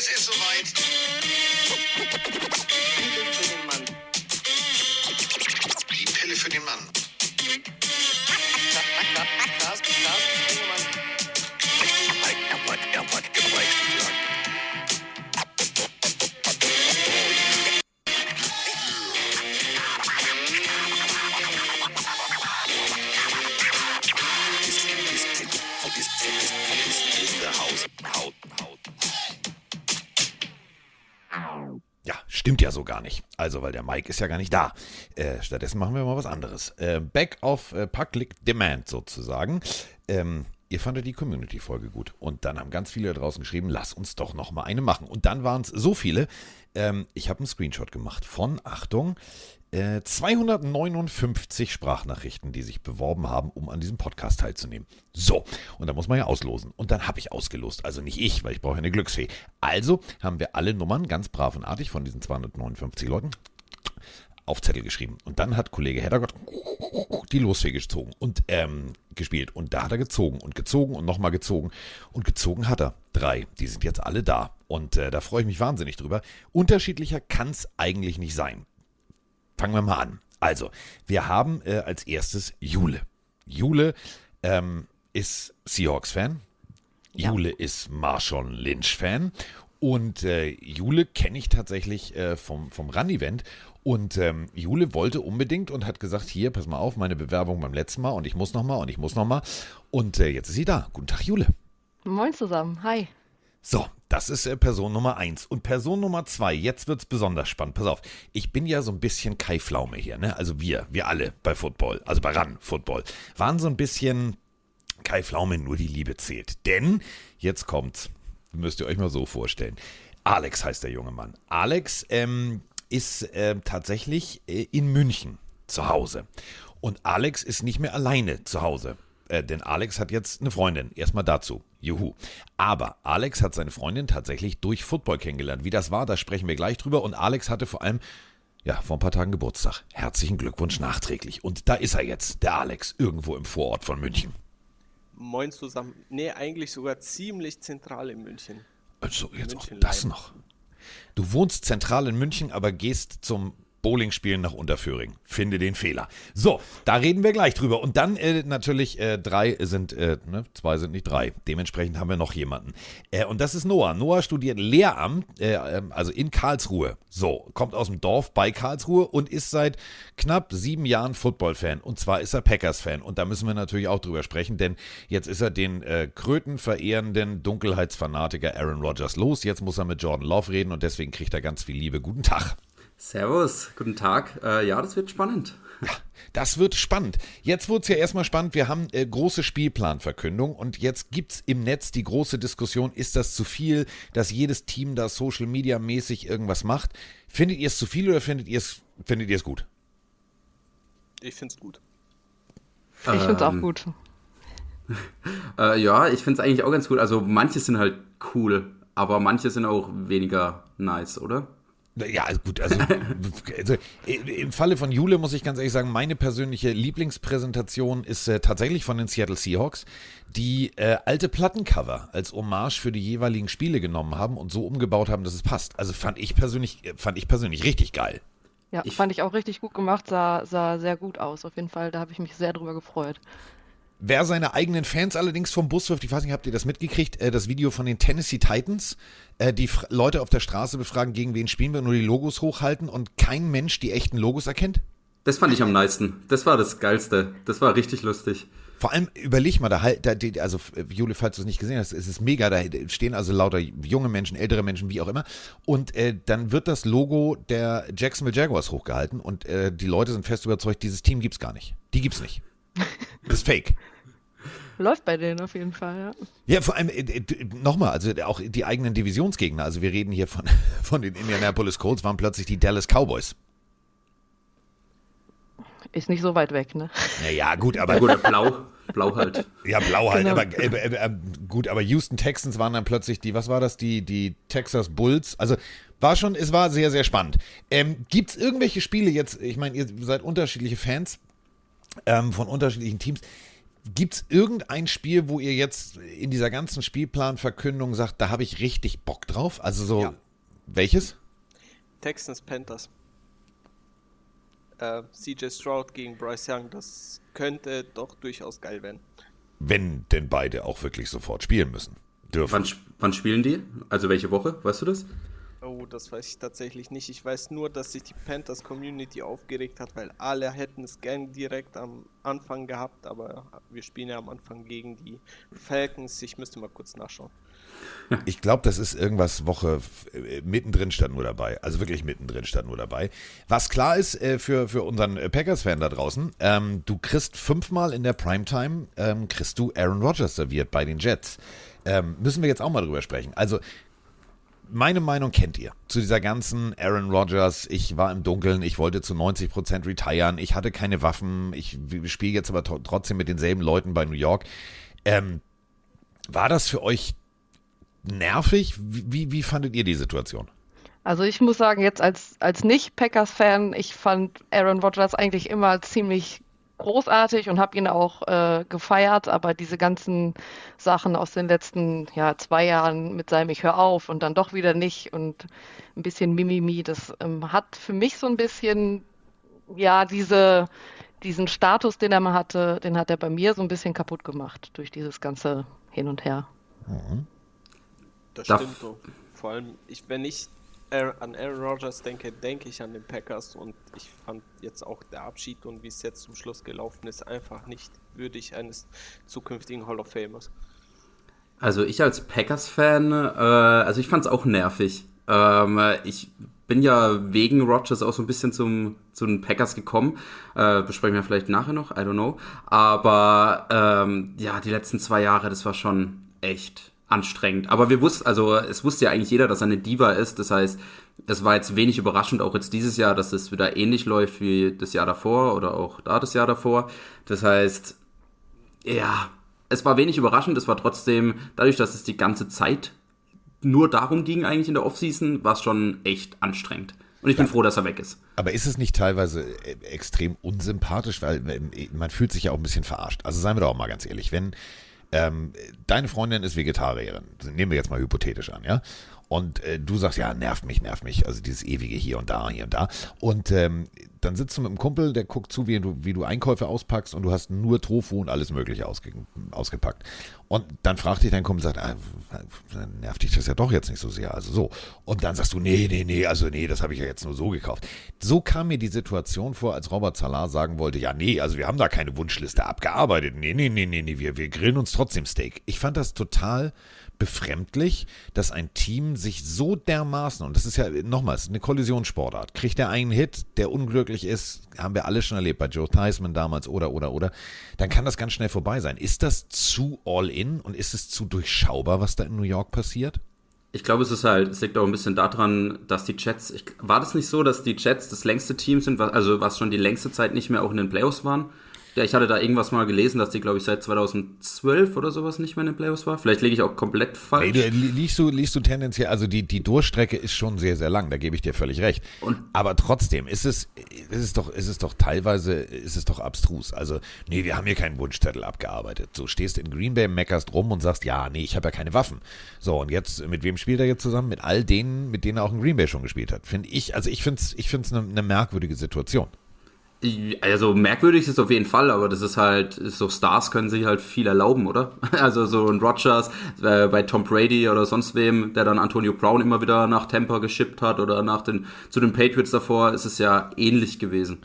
Es ist soweit. Pille für den Mann. Die Pille für den Mann. Gar nicht. Also, weil der Mike ist ja gar nicht da. Äh, stattdessen machen wir mal was anderes. Äh, back of äh, Public Demand sozusagen. Ähm, ihr fandet die Community-Folge gut. Und dann haben ganz viele da draußen geschrieben, lass uns doch noch mal eine machen. Und dann waren es so viele. Ähm, ich habe einen Screenshot gemacht von, Achtung, äh, 259 Sprachnachrichten, die sich beworben haben, um an diesem Podcast teilzunehmen. So, und da muss man ja auslosen. Und dann habe ich ausgelost. Also nicht ich, weil ich brauche eine Glücksfee. Also haben wir alle Nummern ganz brav und artig von diesen 259 Leuten auf Zettel geschrieben. Und dann hat Kollege Heddergott die Losfee gezogen und ähm, gespielt. Und da hat er gezogen und gezogen und nochmal gezogen. Und gezogen hat er. Drei. Die sind jetzt alle da. Und äh, da freue ich mich wahnsinnig drüber. Unterschiedlicher kann es eigentlich nicht sein. Fangen wir mal an. Also, wir haben äh, als erstes Jule. Jule ähm, ist Seahawks-Fan. Ja. Jule ist Marshawn Lynch-Fan. Und äh, Jule kenne ich tatsächlich äh, vom, vom Run-Event. Und ähm, Jule wollte unbedingt und hat gesagt, hier, pass mal auf, meine Bewerbung beim letzten Mal und ich muss noch mal und ich muss noch mal. Und äh, jetzt ist sie da. Guten Tag, Jule. Moin zusammen, hi. So, das ist äh, Person Nummer eins. Und Person Nummer zwei, jetzt wird's besonders spannend. Pass auf, ich bin ja so ein bisschen Kai Pflaume hier, ne? Also wir, wir alle bei Football, also bei Run Football, waren so ein bisschen Kai Pflaume, nur die Liebe zählt. Denn, jetzt kommt's, müsst ihr euch mal so vorstellen. Alex heißt der junge Mann. Alex ähm, ist äh, tatsächlich äh, in München zu Hause. Und Alex ist nicht mehr alleine zu Hause. Äh, denn Alex hat jetzt eine Freundin. Erstmal dazu. Juhu. Aber Alex hat seine Freundin tatsächlich durch Football kennengelernt. Wie das war, da sprechen wir gleich drüber. Und Alex hatte vor allem, ja, vor ein paar Tagen Geburtstag. Herzlichen Glückwunsch nachträglich. Und da ist er jetzt, der Alex, irgendwo im Vorort von München. Moin zusammen. Nee, eigentlich sogar ziemlich zentral in München. Also jetzt auch München das Leim. noch. Du wohnst zentral in München, aber gehst zum Bowling-Spielen nach Unterföhring. Finde den Fehler. So, da reden wir gleich drüber. Und dann äh, natürlich äh, drei sind, äh, ne, zwei sind nicht drei. Dementsprechend haben wir noch jemanden. Äh, und das ist Noah. Noah studiert Lehramt, äh, ähm, also in Karlsruhe. So, kommt aus dem Dorf bei Karlsruhe und ist seit knapp sieben Jahren Football-Fan. Und zwar ist er Packers-Fan. Und da müssen wir natürlich auch drüber sprechen, denn jetzt ist er den äh, krötenverehrenden Dunkelheitsfanatiker Aaron Rodgers los. Jetzt muss er mit Jordan Love reden und deswegen kriegt er ganz viel Liebe. Guten Tag. Servus, guten Tag. Äh, ja, das wird spannend. Das wird spannend. Jetzt wurde es ja erstmal spannend. Wir haben äh, große Spielplanverkündung und jetzt gibt es im Netz die große Diskussion, ist das zu viel, dass jedes Team da Social Media mäßig irgendwas macht? Findet ihr es zu viel oder findet ihr es findet es gut? Ich find's gut. Ich find's auch Ähm, gut. Äh, ja, ich finde es eigentlich auch ganz gut. Also manche sind halt cool, aber manche sind auch weniger nice, oder? Ja, also gut, also, also äh, im Falle von Jule muss ich ganz ehrlich sagen, meine persönliche Lieblingspräsentation ist äh, tatsächlich von den Seattle Seahawks, die äh, alte Plattencover als Hommage für die jeweiligen Spiele genommen haben und so umgebaut haben, dass es passt. Also fand ich persönlich, äh, fand ich persönlich richtig geil. Ja, ich- fand ich auch richtig gut gemacht, sah, sah sehr gut aus. Auf jeden Fall, da habe ich mich sehr drüber gefreut. Wer seine eigenen Fans allerdings vom Bus wirft, ich weiß nicht, habt ihr das mitgekriegt, äh, das Video von den Tennessee Titans, äh, die Leute auf der Straße befragen, gegen wen spielen wir, nur die Logos hochhalten und kein Mensch die echten Logos erkennt? Das fand ich am nicesten. Das war das Geilste. Das war richtig lustig. Vor allem überleg mal, da halt, da, also Jule, falls du es nicht gesehen hast, es ist mega, da stehen also lauter junge Menschen, ältere Menschen, wie auch immer. Und äh, dann wird das Logo der Jacksonville Jaguars hochgehalten und äh, die Leute sind fest überzeugt, dieses Team gibt's gar nicht. Die gibt's nicht. Das ist fake. Läuft bei denen auf jeden Fall, ja. Ja, vor allem, äh, nochmal, also auch die eigenen Divisionsgegner, also wir reden hier von, von den Indianapolis Colts, waren plötzlich die Dallas Cowboys. Ist nicht so weit weg, ne? Naja, gut, aber Ja, gut, blau, blau halt. Ja, blau halt, Genau. aber äh, äh, äh, gut, aber Houston Texans waren dann plötzlich die, was war das, die, die Texas Bulls. Also war schon, es war sehr, sehr spannend. Ähm, Gibt es irgendwelche Spiele jetzt, ich meine, ihr seid unterschiedliche Fans ähm, von unterschiedlichen Teams. Gibt es irgendein Spiel, wo ihr jetzt in dieser ganzen Spielplanverkündung sagt, da habe ich richtig Bock drauf? Also so, Ja. welches? Texans Panthers. Äh, CJ Stroud gegen Bryce Young, das könnte doch durchaus geil werden. Wenn denn beide auch wirklich sofort spielen müssen. Dürfen. Wann, wann spielen die? Also welche Woche? Weißt du das? Oh, das weiß ich tatsächlich nicht. Ich weiß nur, dass sich die Panthers Community aufgeregt hat, weil alle hätten es gern direkt am Anfang gehabt, aber wir spielen ja am Anfang gegen die Falcons. Ich müsste mal kurz nachschauen. Ich glaube, das ist irgendwas Woche äh, mittendrin stand nur dabei. Also wirklich mittendrin stand nur dabei. Was klar ist äh, für, für unseren äh, Packers-Fan da draußen, ähm, du kriegst fünfmal in der Primetime, ähm, kriegst du Aaron Rodgers serviert bei den Jets. Ähm, müssen wir jetzt auch mal drüber sprechen. Also meine Meinung kennt ihr zu dieser ganzen Aaron Rodgers. Ich war im Dunkeln, ich wollte zu 90% retiren, ich hatte keine Waffen, ich spiele jetzt aber tr- trotzdem mit denselben Leuten bei New York. Ähm, war das für euch nervig? Wie, wie, wie fandet ihr die Situation? Also ich muss sagen, jetzt als, als Nicht-Packers-Fan, ich fand Aaron Rodgers eigentlich immer ziemlich großartig und habe ihn auch äh, gefeiert, aber diese ganzen Sachen aus den letzten ja, zwei Jahren mit seinem Ich hör auf und dann doch wieder nicht und ein bisschen Mimimi, das ähm, hat für mich so ein bisschen, ja, diese, diesen Status, den er mal hatte, den hat er bei mir so ein bisschen kaputt gemacht durch dieses ganze Hin und Her. Das Darf- stimmt so. Vor allem, ich, wenn ich an Aaron Rodgers denke, denke ich an den Packers und ich fand jetzt auch der Abschied und wie es jetzt zum Schluss gelaufen ist, einfach nicht würdig eines zukünftigen Hall of Famers. Also ich als Packers-Fan, äh, also ich fand es auch nervig. Ähm, äh, ich bin ja wegen Rodgers auch so ein bisschen zum, zu den Packers gekommen. Äh, besprechen wir vielleicht nachher noch, I don't know. Aber ähm, ja, die letzten zwei Jahre, das war schon echt anstrengend. Aber wir wussten, also es wusste ja eigentlich jeder, dass er eine Diva ist. Das heißt, es war jetzt wenig überraschend, auch jetzt dieses Jahr, dass es wieder ähnlich läuft wie das Jahr davor oder auch da das Jahr davor. Das heißt, ja, es war wenig überraschend, es war trotzdem, dadurch, dass es die ganze Zeit nur darum ging eigentlich in der Offseason, war es schon echt anstrengend. Und ich bin froh, dass er weg ist. Aber ist es nicht teilweise äh, extrem unsympathisch, weil äh, man fühlt sich ja auch ein bisschen verarscht. Also seien wir doch auch mal ganz ehrlich, wenn ähm, deine Freundin ist Vegetarierin, nehmen wir jetzt mal hypothetisch an, ja, und äh, du sagst, ja, nervt mich, nervt mich, also dieses ewige hier und da, hier und da. Und ähm, dann sitzt du mit einem Kumpel, der guckt zu, wie du, wie du Einkäufe auspackst und du hast nur Tofu und alles Mögliche ausge, ausgepackt. Und dann fragt dich dein Kumpel, sagt, ah, nervt dich das ja doch jetzt nicht so sehr, also so. Und dann sagst du, nee, nee, nee, also nee, das habe ich ja jetzt nur so gekauft. So kam mir die Situation vor, als Robert Salah sagen wollte, ja, nee, also wir haben da keine Wunschliste abgearbeitet. Nee, nee, nee, nee, nee, wir, wir grillen uns trotzdem Steak. Ich fand das total befremdlich, dass ein Team sich so dermaßen, und das ist ja nochmals eine Kollisionssportart, kriegt der einen Hit, der unglücklich ist, haben wir alle schon erlebt, bei Joe Theismann damals oder, oder, oder, dann kann das ganz schnell vorbei sein. Ist das zu all-in und ist es zu durchschaubar, was da in New York passiert? Ich glaube, es ist halt, es liegt auch ein bisschen daran, dass die Jets, ich, war das nicht so, dass die Jets das längste Team sind, also was schon die längste Zeit nicht mehr auch in den Playoffs waren? Ja, ich hatte da irgendwas mal gelesen, dass die, glaube ich, seit 2012 oder sowas nicht mehr in den Playoffs war. Vielleicht liege ich auch komplett falsch. Nee, liegst du, liegst du tendenziell, also die, die Durchstrecke ist schon sehr, sehr lang, da gebe ich dir völlig recht. Und- Aber trotzdem ist es, ist es doch, ist es doch teilweise, ist es doch abstrus. Also, nee, wir haben hier keinen Wunschzettel abgearbeitet. So stehst in Green Bay, meckerst rum und sagst, ja, nee, ich habe ja keine Waffen. So, und jetzt, mit wem spielt er jetzt zusammen? Mit all denen, mit denen er auch in Green Bay schon gespielt hat. Finde ich, also ich finde es ich find's eine, eine merkwürdige Situation. Also merkwürdig ist es auf jeden Fall, aber das ist halt, so Stars können sich halt viel erlauben, oder? Also so ein Rogers äh, bei Tom Brady oder sonst wem, der dann Antonio Brown immer wieder nach Tampa geschippt hat oder nach den, zu den Patriots davor, ist es ja ähnlich gewesen.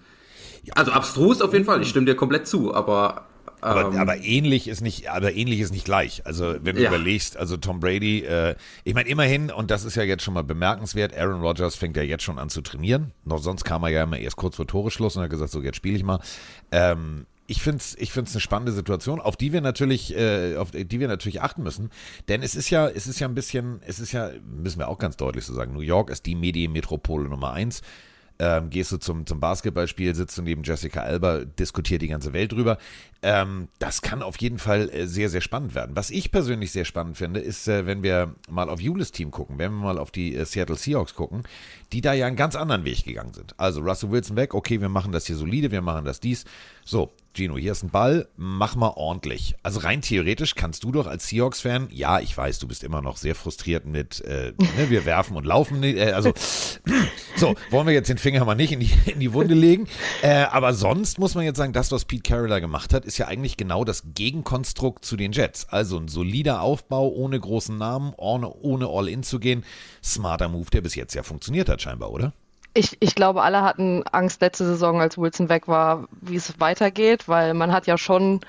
Also abstrus auf jeden Fall, ich stimme dir komplett zu, aber, Aber, ähm, aber ähnlich ist nicht, aber ähnlich ist nicht gleich. Also wenn du Ja. überlegst, also Tom Brady, äh, ich meine immerhin, und das ist ja jetzt schon mal bemerkenswert, Aaron Rodgers fängt ja jetzt schon an zu trainieren. Noch sonst kam er ja immer erst kurz vor Toreschluss und hat gesagt, so jetzt spiele ich mal. Ähm, ich finde es ich find's eine spannende Situation, auf die wir natürlich, äh, auf die wir natürlich achten müssen. Denn es ist ja, es ist ja ein bisschen, es ist ja, müssen wir auch ganz deutlich so sagen, New York ist die Medienmetropole Nummer eins. Ähm, gehst du zum, zum Basketballspiel, sitzt du neben Jessica Alba, diskutiert die ganze Welt drüber. Ähm, das kann auf jeden Fall äh, sehr, sehr spannend werden. Was ich persönlich sehr spannend finde, ist, äh, wenn wir mal auf Julis Team gucken, wenn wir mal auf die äh, Seattle Seahawks gucken, die da ja einen ganz anderen Weg gegangen sind. Also Russell Wilson weg, okay, wir machen das hier solide, wir machen das dies. So, Gino, hier ist ein Ball, mach mal ordentlich. Also rein theoretisch kannst du doch als Seahawks-Fan, ja, ich weiß, du bist immer noch sehr frustriert mit, äh, ne, wir werfen und laufen, äh, also so, wollen wir jetzt den Finger mal nicht in die, in die Wunde legen. Äh, aber sonst muss man jetzt sagen, das, was Pete Carroll da gemacht hat, ist ja eigentlich genau das Gegenkonstrukt zu den Jets. Also ein solider Aufbau ohne großen Namen, ohne, ohne All-In zu gehen. Smarter Move, der bis jetzt ja funktioniert hat scheinbar, oder? Ich, ich glaube, alle hatten Angst letzte Saison, als Wilson weg war, wie es weitergeht, weil man hat ja schon,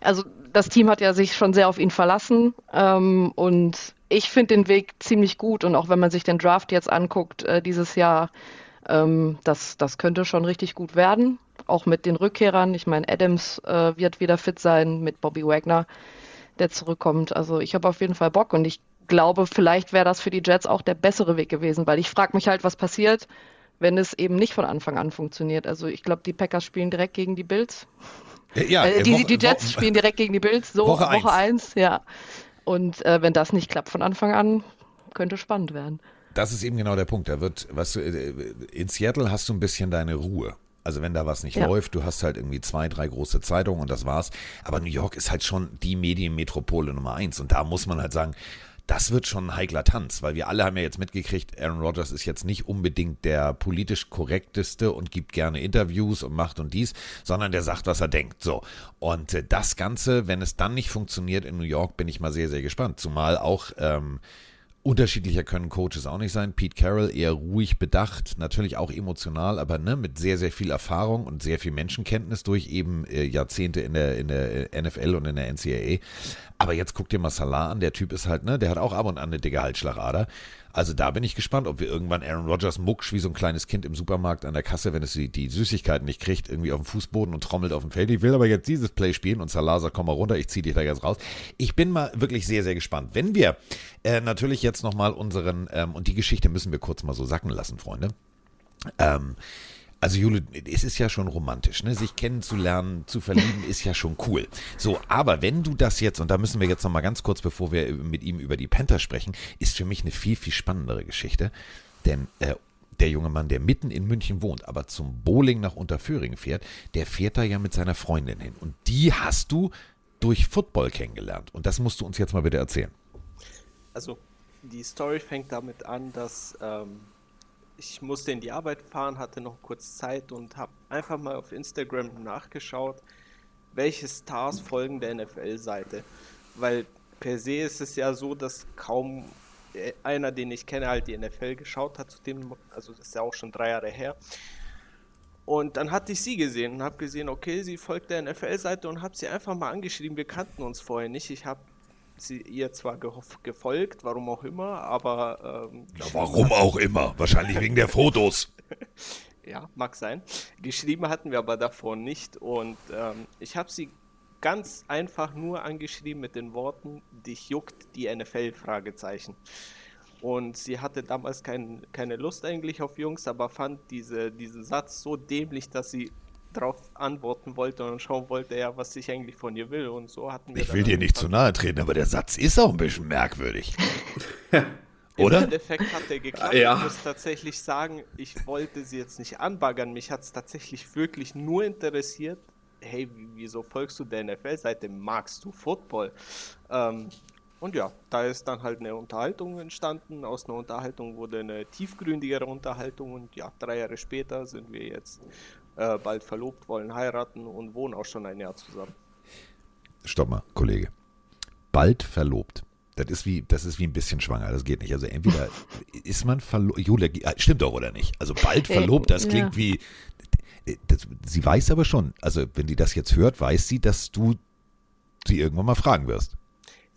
also das Team hat ja sich schon sehr auf ihn verlassen ähm, und ich finde den Weg ziemlich gut und auch wenn man sich den Draft jetzt anguckt äh, dieses Jahr, ähm, das, das könnte schon richtig gut werden, auch mit den Rückkehrern. Ich meine, Adams äh, wird wieder fit sein mit Bobby Wagner, der zurückkommt. Also ich habe auf jeden Fall Bock und ich glaube, vielleicht wäre das für die Jets auch der bessere Weg gewesen, weil ich frage mich halt, was passiert, wenn es eben nicht von Anfang an funktioniert. Also ich glaube, die Packers spielen direkt gegen die Bills. Ja, äh, die, Woche, die, Jets Woche, spielen direkt gegen die Bills, so Woche 1, Woche eins, ja. Und äh, wenn das nicht klappt von Anfang an, könnte spannend werden. Das ist eben genau der Punkt. Da wird, was du, äh, in Seattle hast du ein bisschen deine Ruhe. Also wenn da was nicht ja. läuft, du hast halt irgendwie zwei, drei große Zeitungen und das war's. Aber New York ist halt schon die Medienmetropole Nummer eins. Und da muss man halt sagen, das wird schon ein heikler Tanz, weil wir alle haben ja jetzt mitgekriegt, Aaron Rodgers ist jetzt nicht unbedingt der politisch korrekteste und gibt gerne Interviews und macht und dies, sondern der sagt, was er denkt. So. Und äh, das Ganze, wenn es dann nicht funktioniert in New York, bin ich mal sehr, sehr gespannt. Zumal auch ähm, Unterschiedlicher können Coaches auch nicht sein. Pete Carroll eher ruhig bedacht, natürlich auch emotional, aber ne, mit sehr, sehr viel Erfahrung und sehr viel Menschenkenntnis durch eben äh, Jahrzehnte in der, in der NFL und in der NCAA. Aber jetzt guck dir mal Salah an, der Typ ist halt, ne, der hat auch ab und an eine dicke Halsschlagader. Also da bin ich gespannt, ob wir irgendwann Aaron Rodgers mucksch wie so ein kleines Kind im Supermarkt an der Kasse, wenn es die, Süßigkeiten nicht kriegt, irgendwie auf dem Fußboden und trommelt auf dem Feld. Ich will aber jetzt dieses Play spielen und Salah sagt, komm mal runter, ich zieh dich da jetzt raus. Ich bin mal wirklich sehr, sehr gespannt. Wenn wir äh, natürlich jetzt nochmal unseren, ähm, und die Geschichte müssen wir kurz mal so sacken lassen, Freunde. Ähm, also Jule, es ist ja schon romantisch, ne? Sich kennenzulernen, zu verlieben, ist ja schon cool. So, aber wenn du das jetzt, und da müssen wir jetzt nochmal ganz kurz, bevor wir mit ihm über die Panther sprechen, ist für mich eine viel, viel spannendere Geschichte. Denn äh, der junge Mann, der mitten in München wohnt, aber zum Bowling nach Unterföhring fährt, der fährt da ja mit seiner Freundin hin. Und die hast du durch Football kennengelernt. Und das musst du uns jetzt mal bitte erzählen. Also, die Story fängt damit an, dass ähm, ich musste in die Arbeit fahren, hatte noch kurz Zeit und habe einfach mal auf Instagram nachgeschaut, welche Stars folgen der NFL-Seite. Weil per se ist es ja so, dass kaum äh, einer, den ich kenne, halt die NFL geschaut hat, zu dem, also das ist ja auch schon drei Jahre her. Und dann hatte ich sie gesehen und habe gesehen, okay, sie folgt der NFL-Seite und habe sie einfach mal angeschrieben. Wir kannten uns vorher nicht. Ich habe sie ihr zwar gefolgt, warum auch immer, aber. Ähm, ja, warum auch immer? Wahrscheinlich wegen der Fotos. ja, mag sein. Geschrieben hatten wir aber davor nicht und ähm, ich habe sie ganz einfach nur angeschrieben mit den Worten: Dich juckt die NFL? Fragezeichen. Und sie hatte damals kein, keine Lust eigentlich auf Jungs, aber fand diese, diesen Satz so dämlich, dass sie darauf antworten wollte und schauen wollte, ja, was ich eigentlich von ihr will. Und so hatten wir. Ich will dir nicht zu nahe treten, aber der Satz ist auch ein bisschen merkwürdig. Oder? Im Endeffekt hat er geklappt. Ja. Ich muss tatsächlich sagen, ich wollte sie jetzt nicht anbaggern. Mich hat es tatsächlich wirklich nur interessiert. Hey, wieso folgst du der NFL-Seite? Magst du Football? Ähm, und ja, da ist dann halt eine Unterhaltung entstanden. Aus einer Unterhaltung wurde eine tiefgründigere Unterhaltung. Und ja, drei Jahre später sind wir jetzt äh, bald verlobt, wollen heiraten und wohnen auch schon ein Jahr zusammen. Stopp mal, Kollege. Bald verlobt. Das ist wie, das ist wie ein bisschen schwanger. Das geht nicht. Also entweder ist man verlobt. Julia, äh, stimmt doch oder nicht? Also bald verlobt, das klingt ja. wie. Das, sie weiß aber schon, also wenn die das jetzt hört, weiß sie, dass du sie irgendwann mal fragen wirst.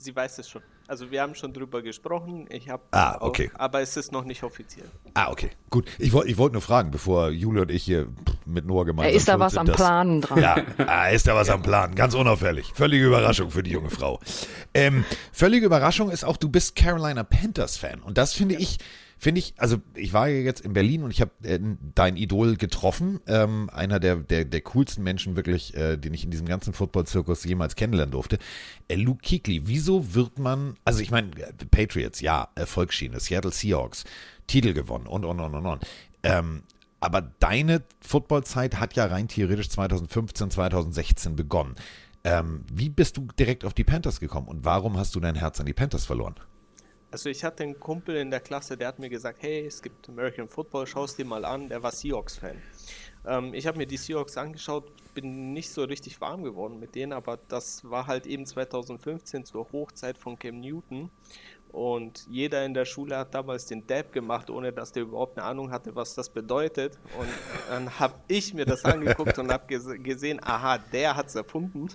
Sie weiß es schon. Also wir haben schon drüber gesprochen. Ich habe ah, okay. Auch, aber es ist noch nicht offiziell. Ah, okay. Gut. Ich wollte ich wollt nur fragen, bevor Julia und ich hier mit Noah gemeinsam Ist da was am Planen dran? Ja, ah, ist da was ja. am Planen. Ganz unauffällig. Völlige Überraschung für die junge Frau. Ähm, völlige Überraschung ist auch, du bist Carolina Panthers Fan. Und das finde ja. ich finde ich, also ich war ja jetzt in Berlin und ich habe äh, dein Idol getroffen, ähm, einer der, der, der coolsten Menschen wirklich, äh, den ich in diesem ganzen Football-Zirkus jemals kennenlernen durfte. Äh, Luke Kuechly, wieso wird man, also ich meine, Patriots, ja, Erfolgsschiene, Seattle Seahawks, Titel gewonnen und und und und und. Ähm, aber deine Footballzeit hat ja rein theoretisch 2015, 2016 begonnen. Ähm, wie bist du direkt auf die Panthers gekommen und warum hast du dein Herz an die Panthers verloren? Also ich hatte einen Kumpel in der Klasse, der hat mir gesagt, hey, es gibt American Football, schau es dir mal an, der war Seahawks-Fan. Ähm, ich habe mir die Seahawks angeschaut, bin nicht so richtig warm geworden mit denen, aber das war halt eben 2015 zur Hochzeit von Cam Newton und jeder in der Schule hat damals den Dab gemacht, ohne dass der überhaupt eine Ahnung hatte, was das bedeutet. Und dann habe ich mir das angeguckt und habe gesehen, aha, der hat es erfunden.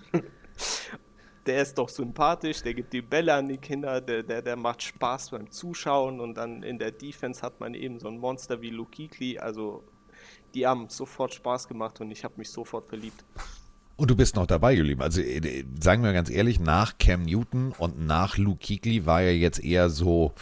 Der ist doch sympathisch, der gibt die Bälle an die Kinder, der, der, der macht Spaß beim Zuschauen und dann in der Defense hat man eben so ein Monster wie Kuechly, also die haben sofort Spaß gemacht und ich habe mich sofort verliebt. Und du bist noch dabei geblieben. Also äh, sagen wir ganz ehrlich, nach Cam Newton und nach Luke Kuechly war ja jetzt eher so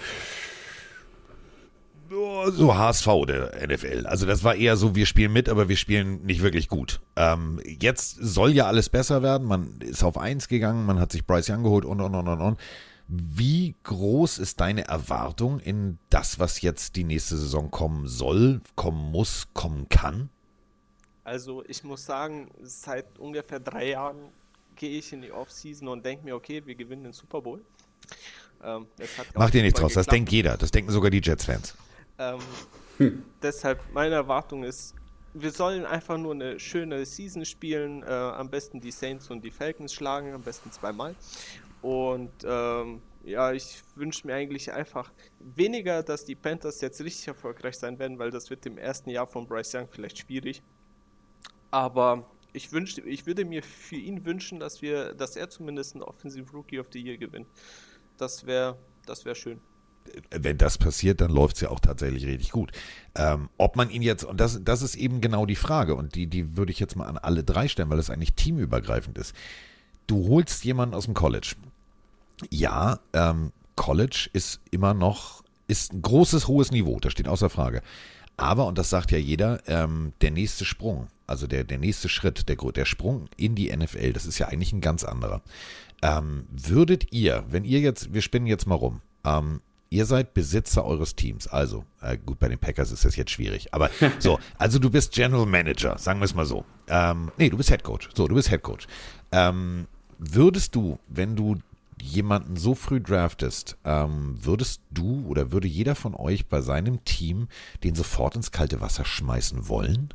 so HSV der NFL. Also das war eher so, wir spielen mit, aber wir spielen nicht wirklich gut. Ähm, jetzt soll ja alles besser werden. Man ist auf eins gegangen, man hat sich Bryce Young geholt und und und und und. Wie groß ist deine Erwartung in das, was jetzt die nächste Saison kommen soll, kommen muss, kommen kann? Also ich muss sagen, seit ungefähr drei Jahren gehe ich in die Offseason und denke mir, okay, wir gewinnen den Super Bowl. Ähm, Mach dir nichts draus, das denkt jeder, das denken sogar die Jets-Fans. Ähm, hm. Deshalb meine Erwartung ist, wir sollen einfach nur eine schöne Season spielen, äh, am besten die Saints und die Falcons schlagen, am besten zweimal. Und ähm, ja, ich wünsche mir eigentlich einfach weniger, dass die Panthers jetzt richtig erfolgreich sein werden, weil das wird im ersten Jahr von Bryce Young vielleicht schwierig. Aber ich wünschte, ich würde mir für ihn wünschen, dass wir, dass er zumindest einen Offensive Rookie of the Year gewinnt. Das wäre, das wäre schön wenn das passiert, dann läuft es ja auch tatsächlich richtig gut. Ähm, ob man ihn jetzt, und das, das ist eben genau die Frage, und die, die würde ich jetzt mal an alle drei stellen, weil das eigentlich teamübergreifend ist. Du holst jemanden aus dem College. Ja, ähm, College ist immer noch, ist ein großes, hohes Niveau, das steht außer Frage. Aber, und das sagt ja jeder, ähm, der nächste Sprung, also der, der nächste Schritt, der, der Sprung in die NFL, das ist ja eigentlich ein ganz anderer. Ähm, würdet ihr, wenn ihr jetzt, wir spinnen jetzt mal rum, ähm, Ihr seid Besitzer eures Teams. Also, äh, gut, bei den Packers ist das jetzt schwierig. Aber so, also du bist General Manager, sagen wir es mal so. Ähm, nee, du bist Head Coach. So, du bist Head Coach. Ähm, würdest du, wenn du jemanden so früh draftest, ähm, würdest du oder würde jeder von euch bei seinem Team den sofort ins kalte Wasser schmeißen wollen?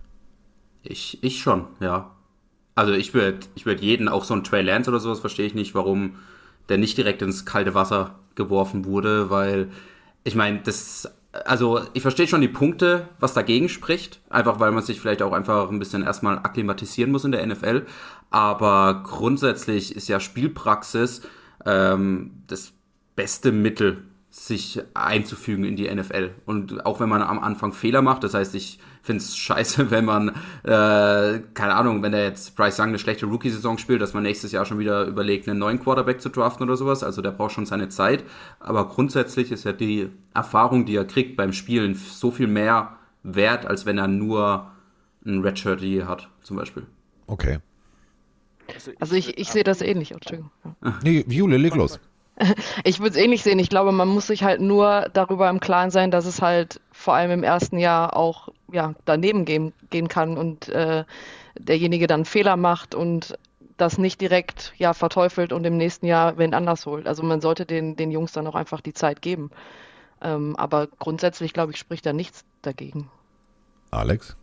Ich, ich schon, ja. Also ich würde ich würd jeden, auch so ein Trey Lance oder sowas, verstehe ich nicht, warum der nicht direkt ins kalte Wasser geworfen wurde, weil ich meine, das, also ich verstehe schon die Punkte, was dagegen spricht, einfach weil man sich vielleicht auch einfach ein bisschen erstmal akklimatisieren muss in der NFL, aber grundsätzlich ist ja Spielpraxis ähm, das beste Mittel, sich einzufügen in die NFL. Und auch wenn man am Anfang Fehler macht, das heißt, ich finde es scheiße, wenn man, äh, keine Ahnung, wenn der jetzt Bryce Young eine schlechte Rookie-Saison spielt, dass man nächstes Jahr schon wieder überlegt, einen neuen Quarterback zu draften oder sowas. Also der braucht schon seine Zeit. Aber grundsätzlich ist ja die Erfahrung, die er kriegt beim Spielen, so viel mehr wert, als wenn er nur ein Redshirt hat, zum Beispiel. Okay. Also ich, ich sehe das ähnlich. Entschuldigung. Ja. Nee, Jule, leg los. Ich würde es ähnlich sehen. Ich glaube, man muss sich halt nur darüber im Klaren sein, dass es halt vor allem im ersten Jahr auch ja, daneben gehen, gehen kann und äh, derjenige dann Fehler macht und das nicht direkt ja, verteufelt und im nächsten Jahr wen anders holt. Also man sollte den, den Jungs dann auch einfach die Zeit geben. Ähm, aber grundsätzlich, glaube ich, spricht da nichts dagegen. Alex?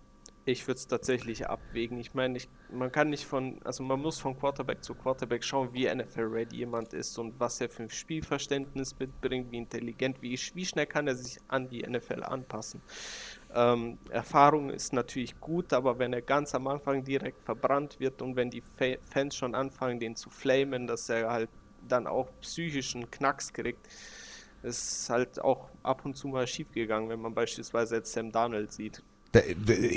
Ich würde es tatsächlich abwägen. Ich meine, man kann nicht von, also man muss von Quarterback zu Quarterback schauen, wie NFL-ready jemand ist und was er für ein Spielverständnis mitbringt, wie intelligent, wie, wie schnell kann er sich an die NFL anpassen. Ähm, Erfahrung ist natürlich gut, aber wenn er ganz am Anfang direkt verbrannt wird und wenn die Fa Fans schon anfangen, den zu flamen, dass er halt dann auch psychischen Knacks kriegt, ist halt auch ab und zu mal schief gegangen, wenn man beispielsweise jetzt Sam Darnold sieht. Der,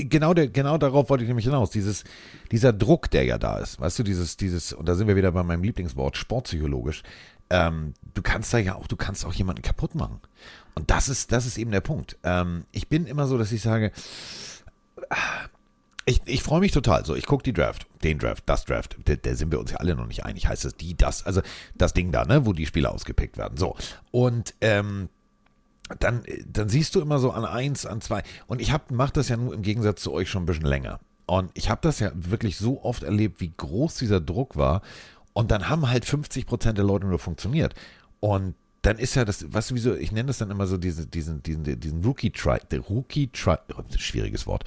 genau, der, genau darauf wollte ich nämlich hinaus. Dieses, dieser Druck, der ja da ist. Weißt du, dieses, dieses, und da sind wir wieder bei meinem Lieblingswort, sportpsychologisch. Ähm, du kannst da ja auch, du kannst auch jemanden kaputt machen. Und das ist, das ist eben der Punkt. Ähm, ich bin immer so, dass ich sage, ich, ich freue mich total. So, ich gucke die Draft, den Draft, das Draft. Der, der, sind wir uns ja alle noch nicht einig. Heißt es die, das, also das Ding da, ne, wo die Spieler ausgepickt werden. So. Und ähm, dann, dann siehst du immer so an eins, an zwei. Und ich mache das ja nur im Gegensatz zu euch schon ein bisschen länger. Und ich habe das ja wirklich so oft erlebt, wie groß dieser Druck war. Und dann haben halt 50 Prozent der Leute nur funktioniert. Und dann ist ja das, weißt du, wieso, ich nenne das dann immer so diese, diesen, diesen, diesen Rookie-Try, der Rookie-Try, schwieriges Wort,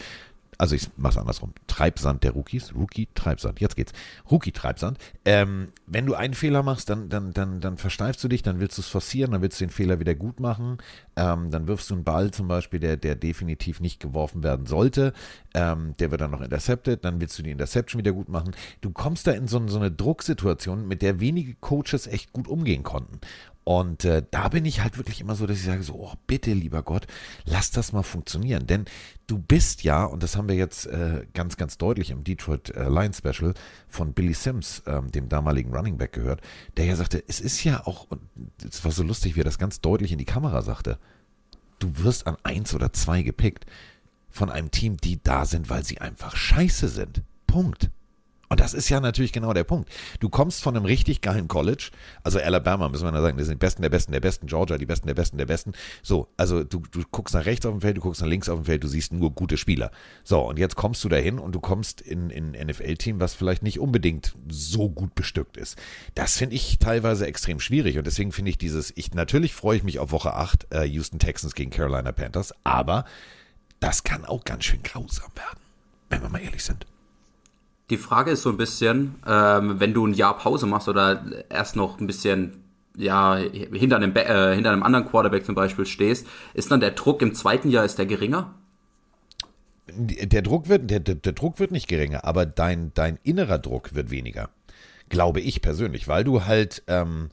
also ich mach's andersrum, Treibsand der Rookies, Rookie Treibsand, jetzt geht's, Rookie Treibsand. Ähm, wenn du einen Fehler machst, dann, dann, dann, dann versteifst du dich, dann willst du es forcieren, dann willst du den Fehler wieder gut machen, ähm, dann wirfst du einen Ball zum Beispiel, der, der definitiv nicht geworfen werden sollte, ähm, der wird dann noch intercepted, dann willst du die Interception wieder gut machen. Du kommst da in so, so eine Drucksituation, mit der wenige Coaches echt gut umgehen konnten. Und äh, da bin ich halt wirklich immer so, dass ich sage so, oh, bitte, lieber Gott, lass das mal funktionieren. Denn du bist ja, und das haben wir jetzt äh, ganz, ganz deutlich im Detroit äh, Lions Special von Billy Sims, ähm, dem damaligen Running Back gehört, der ja sagte, es ist ja auch, und es war so lustig, wie er das ganz deutlich in die Kamera sagte, du wirst an eins oder zwei gepickt von einem Team, die da sind, weil sie einfach scheiße sind. Punkt. Und das ist ja natürlich genau der Punkt. Du kommst von einem richtig geilen College, also Alabama, müssen wir da sagen, das sind die Besten der Besten der Besten, Georgia, die Besten der Besten der Besten. So, also du, du guckst nach rechts auf dem Feld, du guckst nach links auf dem Feld, du siehst nur gute Spieler. So, und jetzt kommst du dahin und du kommst in ein NFL-Team, was vielleicht nicht unbedingt so gut bestückt ist. Das finde ich teilweise extrem schwierig und deswegen finde ich dieses, ich natürlich freue ich mich auf Woche 8, äh, Houston Texans gegen Carolina Panthers, aber das kann auch ganz schön grausam werden, wenn wir mal ehrlich sind. Die Frage ist so ein bisschen, ähm, wenn du ein Jahr Pause machst oder erst noch ein bisschen ja, hinter einem, äh, hinter einem anderen Quarterback zum Beispiel stehst, ist dann der Druck im zweiten Jahr, ist der geringer? Der Druck wird, der, der, Druck wird nicht geringer, aber dein, dein innerer Druck wird weniger. Glaube ich persönlich, weil du halt, ähm,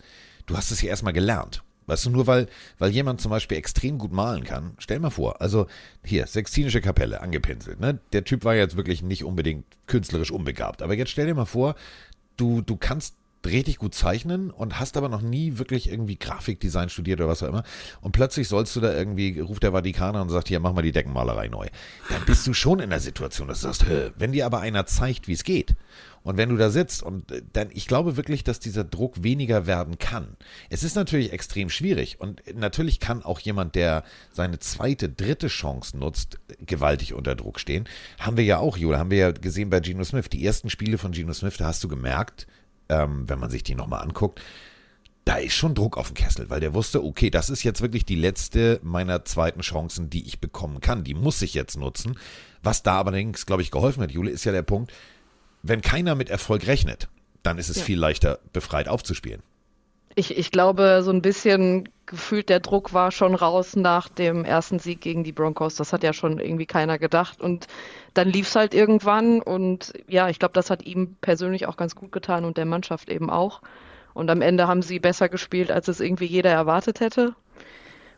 du hast es ja erstmal gelernt. Weißt du, nur weil, weil jemand zum Beispiel extrem gut malen kann, stell mal vor, also hier, Sextinische Kapelle, angepinselt, ne? Der Typ war jetzt wirklich nicht unbedingt künstlerisch unbegabt. Aber jetzt stell dir mal vor, du, du kannst richtig gut zeichnen und hast aber noch nie wirklich irgendwie Grafikdesign studiert oder was auch immer. Und plötzlich sollst du da irgendwie, ruft der Vatikaner und sagt, hier, mach mal die Deckenmalerei neu. Dann bist du schon in der Situation, dass du sagst, wenn dir aber einer zeigt, wie es geht und wenn du da sitzt und äh, dann, ich glaube wirklich, dass dieser Druck weniger werden kann. Es ist natürlich extrem schwierig und natürlich kann auch jemand, der seine zweite, dritte Chance nutzt, gewaltig unter Druck stehen. Haben wir ja auch, Jule, haben wir ja gesehen bei Geno Smith. Die ersten Spiele von Geno Smith, da hast du gemerkt, ähm, wenn man sich die nochmal anguckt, da ist schon Druck auf dem Kessel, weil der wusste, okay, das ist jetzt wirklich die letzte meiner zweiten Chancen, die ich bekommen kann. Die muss ich jetzt nutzen. Was da allerdings, glaube ich, geholfen hat, Jule, ist ja der Punkt, wenn keiner mit Erfolg rechnet, dann ist es ja. viel leichter, befreit aufzuspielen. Ich, ich glaube, so ein bisschen gefühlt der Druck war schon raus nach dem ersten Sieg gegen die Broncos. Das hat ja schon irgendwie keiner gedacht. Und dann lief es halt irgendwann. Und ja, ich glaube, das hat ihm persönlich auch ganz gut getan und der Mannschaft eben auch. Und am Ende haben sie besser gespielt, als es irgendwie jeder erwartet hätte.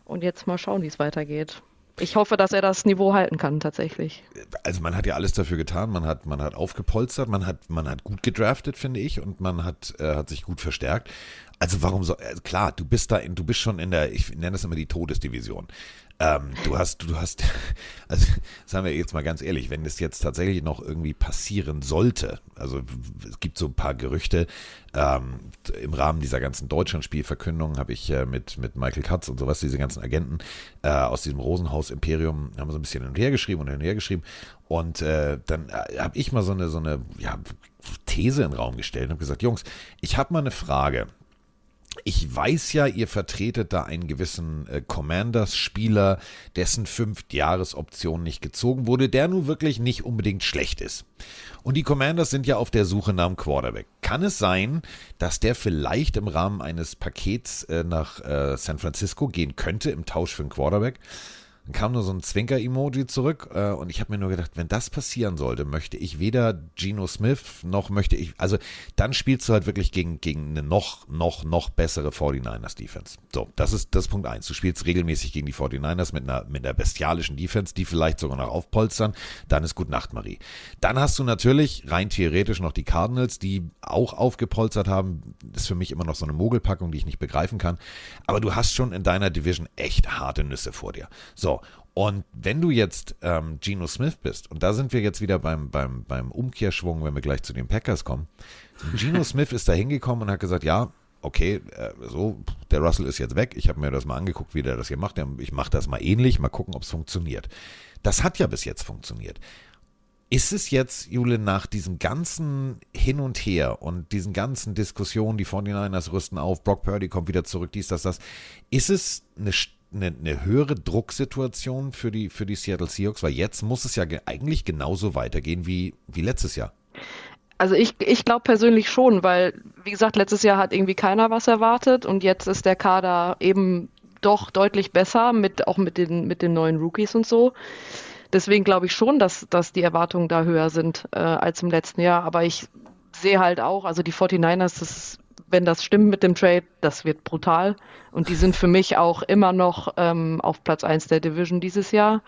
Und jetzt mal schauen, wie es weitergeht. Ich hoffe, dass er das Niveau halten kann, tatsächlich. Also man hat ja alles dafür getan, man hat, man hat aufgepolstert, man hat, man hat gut gedraftet, finde ich, und man hat, äh, hat sich gut verstärkt. Also warum so, äh, klar, du bist da, in, du bist schon in der, ich nenne das immer die Todesdivision. Ähm, du hast, du hast, also sagen wir jetzt mal ganz ehrlich, wenn das jetzt tatsächlich noch irgendwie passieren sollte, also es gibt so ein paar Gerüchte, ähm, im Rahmen dieser ganzen Deutschlandspielverkündung habe ich äh, mit, mit Michael Katz und sowas, diese ganzen Agenten äh, aus diesem Rosenhaus-Imperium, haben wir so ein bisschen hin und her geschrieben und hin und her geschrieben und äh, dann äh, habe ich mal so eine, so eine ja, These in den Raum gestellt und habe gesagt, Jungs, ich habe mal eine Frage ich weiß ja, ihr vertretet da einen gewissen äh, Commanders-Spieler, dessen Fünf-Jahres-Option nicht gezogen wurde, der nun wirklich nicht unbedingt schlecht ist. Und die Commanders sind ja auf der Suche nach einem Quarterback. Kann es sein, dass der vielleicht im Rahmen eines Pakets äh, nach äh, San Francisco gehen könnte im Tausch für einen Quarterback? Dann kam nur so ein Zwinker-Emoji zurück äh, und ich habe mir nur gedacht, wenn das passieren sollte, möchte ich weder Geno Smith noch möchte ich, also dann spielst du halt wirklich gegen, gegen eine noch, noch, noch bessere 49ers Defense. So, das ist das Punkt eins. Du spielst regelmäßig gegen die 49ers mit einer, mit einer bestialischen Defense, die vielleicht sogar noch aufpolstern, dann ist gut Nacht, Marie. Dann hast du natürlich rein theoretisch noch die Cardinals, die auch aufgepolstert haben. Das ist für mich immer noch so eine Mogelpackung, die ich nicht begreifen kann. Aber du hast schon in deiner Division echt harte Nüsse vor dir. So, und wenn du jetzt ähm, Geno Smith bist, und da sind wir jetzt wieder beim, beim, beim Umkehrschwung, wenn wir gleich zu den Packers kommen. Geno Smith ist da hingekommen und hat gesagt, ja, okay, äh, so, der Russell ist jetzt weg, ich habe mir das mal angeguckt, wie der das hier macht, ich mache das mal ähnlich, mal gucken, ob es funktioniert. Das hat ja bis jetzt funktioniert. Ist es jetzt, Jule, nach diesem ganzen Hin und Her und diesen ganzen Diskussionen, die 49ers rüsten auf, Brock Purdy kommt wieder zurück, dies, das, das, ist es eine, eine, eine höhere Drucksituation für die, für die Seattle Seahawks? Weil jetzt muss es ja eigentlich genauso weitergehen wie, wie letztes Jahr. Also ich, ich glaube persönlich schon, weil, wie gesagt, letztes Jahr hat irgendwie keiner was erwartet und jetzt ist der Kader eben doch deutlich besser, mit, auch mit den, mit den neuen Rookies und so. Deswegen glaube ich schon, dass, dass die Erwartungen da höher sind äh, als im letzten Jahr. Aber ich sehe halt auch, also die 49ers, das, wenn das stimmt mit dem Trade, das wird brutal. Und die sind für mich auch immer noch ähm, auf Platz 1 der Division dieses Jahr.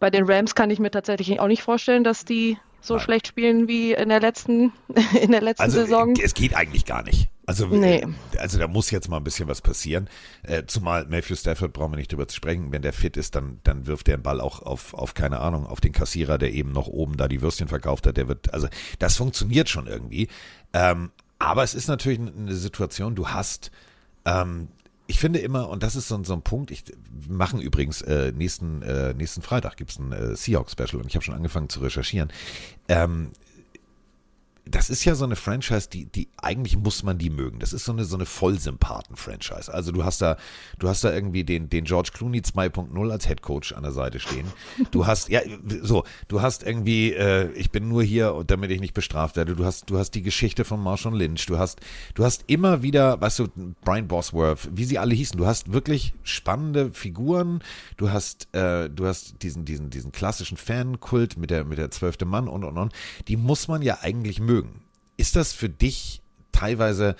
Bei den Rams kann ich mir tatsächlich auch nicht vorstellen, dass die so Nein. schlecht spielen wie in der letzten, in der letzten also, Saison. Es geht eigentlich gar nicht. Also, nee. Äh, also da muss jetzt mal ein bisschen was passieren. Äh, zumal Matthew Stafford brauchen wir nicht drüber zu sprechen. Wenn der fit ist, dann, dann wirft der den Ball auch auf, auf, keine Ahnung, auf den Kassierer, der eben noch oben da die Würstchen verkauft hat. Der wird, also das funktioniert schon irgendwie. Ähm, aber es ist natürlich eine Situation, du hast, ähm, ich finde immer, und das ist so, so ein Punkt, ich machen übrigens äh, nächsten, äh, nächsten Freitag gibt es ein äh, Seahawks-Special und ich habe schon angefangen zu recherchieren. Ähm, das ist ja so eine Franchise, die, die eigentlich muss man die mögen. Das ist so eine, so eine Vollsympathen-Franchise. Also du hast da, du hast da irgendwie den, den George Clooney 2.0 als Head Coach an der Seite stehen. Du hast, ja, so, du hast irgendwie, äh, ich bin nur hier, damit ich nicht bestraft werde. Du hast, du hast die Geschichte von Marshall Lynch. Du hast, du hast immer wieder, weißt du, Brian Bosworth, wie sie alle hießen. Du hast wirklich spannende Figuren. Du hast, äh, du hast diesen, diesen, diesen klassischen Fankult mit der, mit der zwölfte Mann und, und, und. Die muss man ja eigentlich mögen mögen. Ist das für dich teilweise,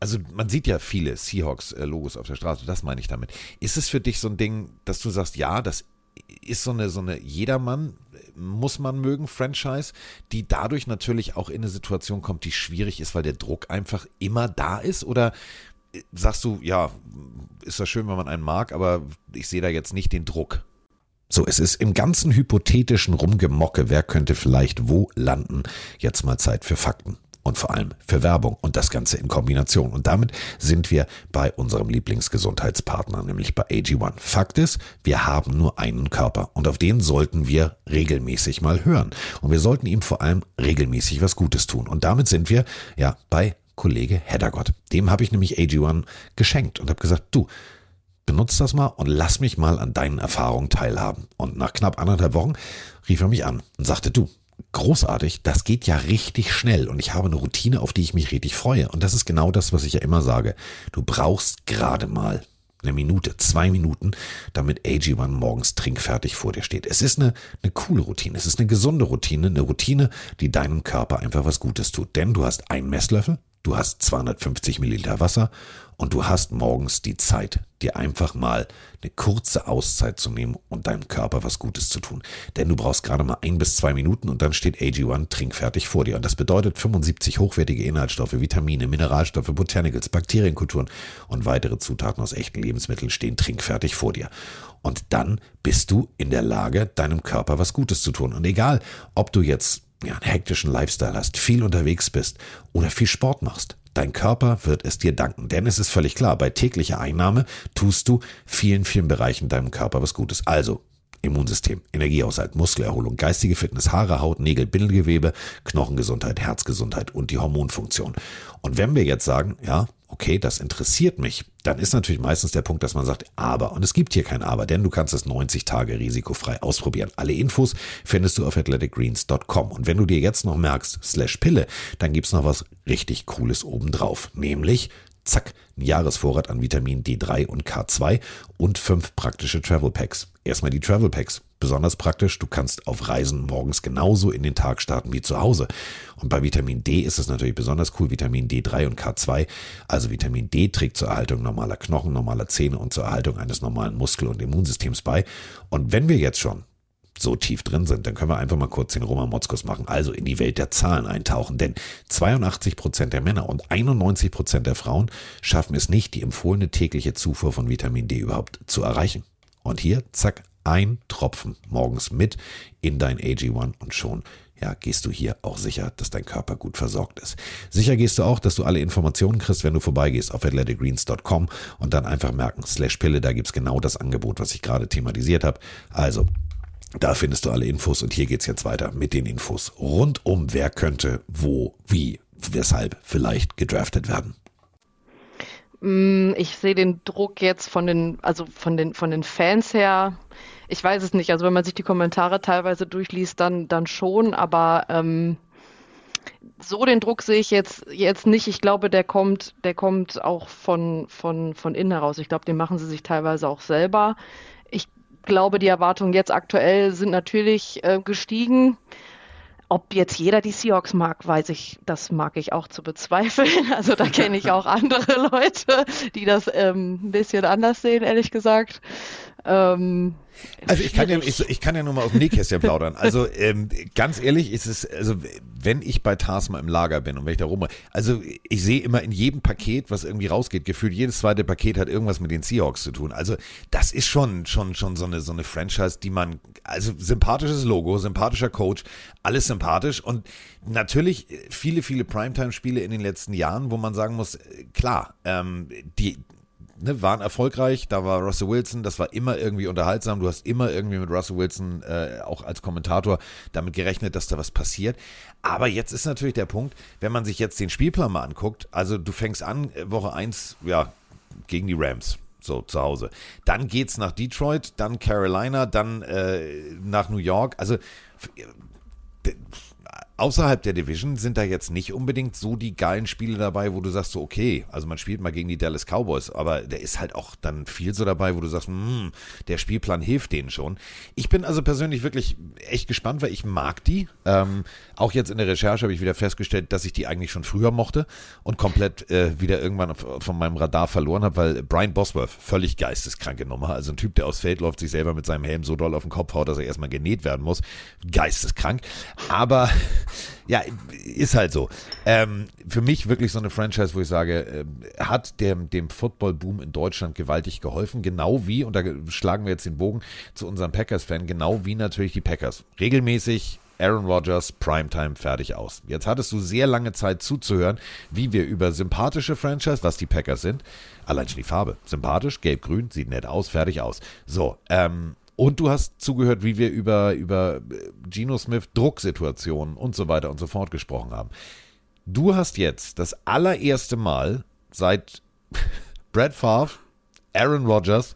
also man sieht ja viele Seahawks-Logos auf der Straße, das meine ich damit. Ist es für dich so ein Ding, dass du sagst, ja, das ist so eine, so eine Jedermann, muss man mögen, Franchise, die dadurch natürlich auch in eine Situation kommt, die schwierig ist, weil der Druck einfach immer da ist? Oder sagst du, ja, ist das schön, wenn man einen mag, aber ich sehe da jetzt nicht den Druck? So, es ist im ganzen hypothetischen Rumgemocke, wer könnte vielleicht wo landen, jetzt mal Zeit für Fakten und vor allem für Werbung und das Ganze in Kombination. Und damit sind wir bei unserem Lieblingsgesundheitspartner, nämlich bei AG1. Fakt ist, wir haben nur einen Körper und auf den sollten wir regelmäßig mal hören. Und wir sollten ihm vor allem regelmäßig was Gutes tun. Und damit sind wir ja bei Kollege Heddergott. Dem habe ich nämlich AG1 geschenkt und habe gesagt, du, benutz das mal und lass mich mal an deinen Erfahrungen teilhaben. Und nach knapp anderthalb Wochen rief er mich an und sagte, du, großartig, das geht ja richtig schnell und ich habe eine Routine, auf die ich mich richtig freue. Und das ist genau das, was ich ja immer sage. Du brauchst gerade mal eine Minute, zwei Minuten, damit AG1 morgens trinkfertig vor dir steht. Es ist eine, eine coole Routine, es ist eine gesunde Routine, eine Routine, die deinem Körper einfach was Gutes tut. Denn du hast einen Messlöffel, du hast 250 Milliliter Wasser und du hast morgens die Zeit, dir einfach mal eine kurze Auszeit zu nehmen und deinem Körper was Gutes zu tun. Denn du brauchst gerade mal ein bis zwei Minuten und dann steht AG1 trinkfertig vor dir. Und das bedeutet 75 hochwertige Inhaltsstoffe, Vitamine, Mineralstoffe, Botanicals, Bakterienkulturen und weitere Zutaten aus echten Lebensmitteln stehen trinkfertig vor dir. Und dann bist du in der Lage, deinem Körper was Gutes zu tun. Und egal, ob du jetzt ja, einen hektischen Lifestyle hast, viel unterwegs bist oder viel Sport machst, Dein Körper wird es dir danken, denn es ist völlig klar, bei täglicher Einnahme tust du vielen, vielen Bereichen deinem Körper was Gutes. Also Immunsystem, Energiehaushalt, Muskelerholung, geistige Fitness, Haare, Haut, Nägel, Bindegewebe, Knochengesundheit, Herzgesundheit und die Hormonfunktion. Und wenn wir jetzt sagen, ja, okay, das interessiert mich, dann ist natürlich meistens der Punkt, dass man sagt, aber, und es gibt hier kein aber, denn du kannst es 90 Tage risikofrei ausprobieren. Alle Infos findest du auf athleticgreens.com. Und wenn du dir jetzt noch merkst, slash Pille, dann gibt's noch was richtig Cooles obendrauf, nämlich zack, ein Jahresvorrat an Vitamin D3 und K2 und fünf praktische Travel Packs. Erstmal die Travel Packs. Besonders praktisch, du kannst auf Reisen morgens genauso in den Tag starten wie zu Hause. Und bei Vitamin D ist es natürlich besonders cool, Vitamin D3 und K2. Also Vitamin D trägt zur Erhaltung normaler Knochen, normaler Zähne und zur Erhaltung eines normalen Muskel- und Immunsystems bei. Und wenn wir jetzt schon so tief drin sind, dann können wir einfach mal kurz den Roman Motzkos machen, also in die Welt der Zahlen eintauchen. Denn 82 Prozent der Männer und 91 Prozent der Frauen schaffen es nicht, die empfohlene tägliche Zufuhr von Vitamin D überhaupt zu erreichen. Und hier, zack, ein Tropfen morgens mit in dein AG1 und schon ja, gehst du hier auch sicher, dass dein Körper gut versorgt ist. Sicher gehst du auch, dass du alle Informationen kriegst, wenn du vorbeigehst auf athleticgreens.com und dann einfach merken, slash Pille, da gibt's genau das Angebot, was ich gerade thematisiert habe. Also, da findest du alle Infos und hier geht's jetzt weiter mit den Infos rund um wer könnte, wo, wie, weshalb vielleicht gedraftet werden. Mm, ich sehe den Druck jetzt von den, also von den, von den Fans her. Ich weiß es nicht. Also wenn man sich die Kommentare teilweise durchliest, dann, dann schon, aber ähm, so den Druck sehe ich jetzt, jetzt nicht. Ich glaube, der kommt, der kommt auch von, von, von innen heraus. Ich glaube, den machen sie sich teilweise auch selber. Ich glaube, die Erwartungen jetzt aktuell sind natürlich äh, gestiegen. Ob jetzt jeder die Seahawks mag, weiß ich, das mag ich auch zu bezweifeln. Also da kenne ich auch andere Leute, die das ähm, ein bisschen anders sehen, ehrlich gesagt. Ähm, also ich kann, ja, ich, ich, kann ja nur mal aus dem Nähkästchen plaudern. Also ähm, ganz ehrlich ist es, also wenn ich bei Tarsma im Lager bin und wenn ich da rum, also ich sehe immer in jedem Paket, was irgendwie rausgeht, gefühlt jedes zweite Paket hat irgendwas mit den Seahawks zu tun. Also das ist schon, schon, schon so eine, so eine Franchise, die man, also sympathisches Logo, sympathischer Coach, alles sympathisch und natürlich viele, viele Primetime-Spiele in den letzten Jahren, wo man sagen muss, klar, ähm, die, ne, waren erfolgreich. Da war Russell Wilson, das war immer irgendwie unterhaltsam. Du hast immer irgendwie mit Russell Wilson äh, auch als Kommentator damit gerechnet, dass da was passiert. Aber jetzt ist natürlich der Punkt, wenn man sich jetzt den Spielplan mal anguckt, also du fängst an, äh, Woche 1, ja, gegen die Rams so zu Hause. Dann geht's nach Detroit, dann Carolina, dann äh, nach New York. Also außerhalb der Division sind da jetzt nicht unbedingt so die geilen Spiele dabei, wo du sagst so, okay, also man spielt mal gegen die Dallas Cowboys, aber der ist halt auch dann viel so dabei, wo du sagst, hm, der Spielplan hilft denen schon. Ich bin also persönlich wirklich echt gespannt, weil ich mag die. Ähm, auch jetzt in der Recherche habe ich wieder festgestellt, dass ich die eigentlich schon früher mochte und komplett äh, wieder irgendwann von meinem Radar verloren habe, weil Brian Bosworth, völlig geisteskranke Nummer, also ein Typ, der aus Feld läuft, sich selber mit seinem Helm so doll auf den Kopf haut, dass er erstmal genäht werden muss. Geisteskrank. Aber ja, ist halt so. Ähm, für mich wirklich so eine Franchise, wo ich sage, äh, hat dem, dem Football-Boom in Deutschland gewaltig geholfen. Genau wie, und da schlagen wir jetzt den Bogen zu unserem Packers-Fan, genau wie natürlich die Packers. Regelmäßig Aaron Rodgers, Primetime, fertig aus. Jetzt hattest du sehr lange Zeit zuzuhören, wie wir über sympathische Franchise, was die Packers sind, allein schon die Farbe, sympathisch, gelb-grün, sieht nett aus, fertig aus. So, ähm, und du hast zugehört, wie wir über, über äh, Geno Smith Drucksituationen und so weiter und so fort gesprochen haben. Du hast jetzt das allererste Mal seit Brad Favre, Aaron Rodgers,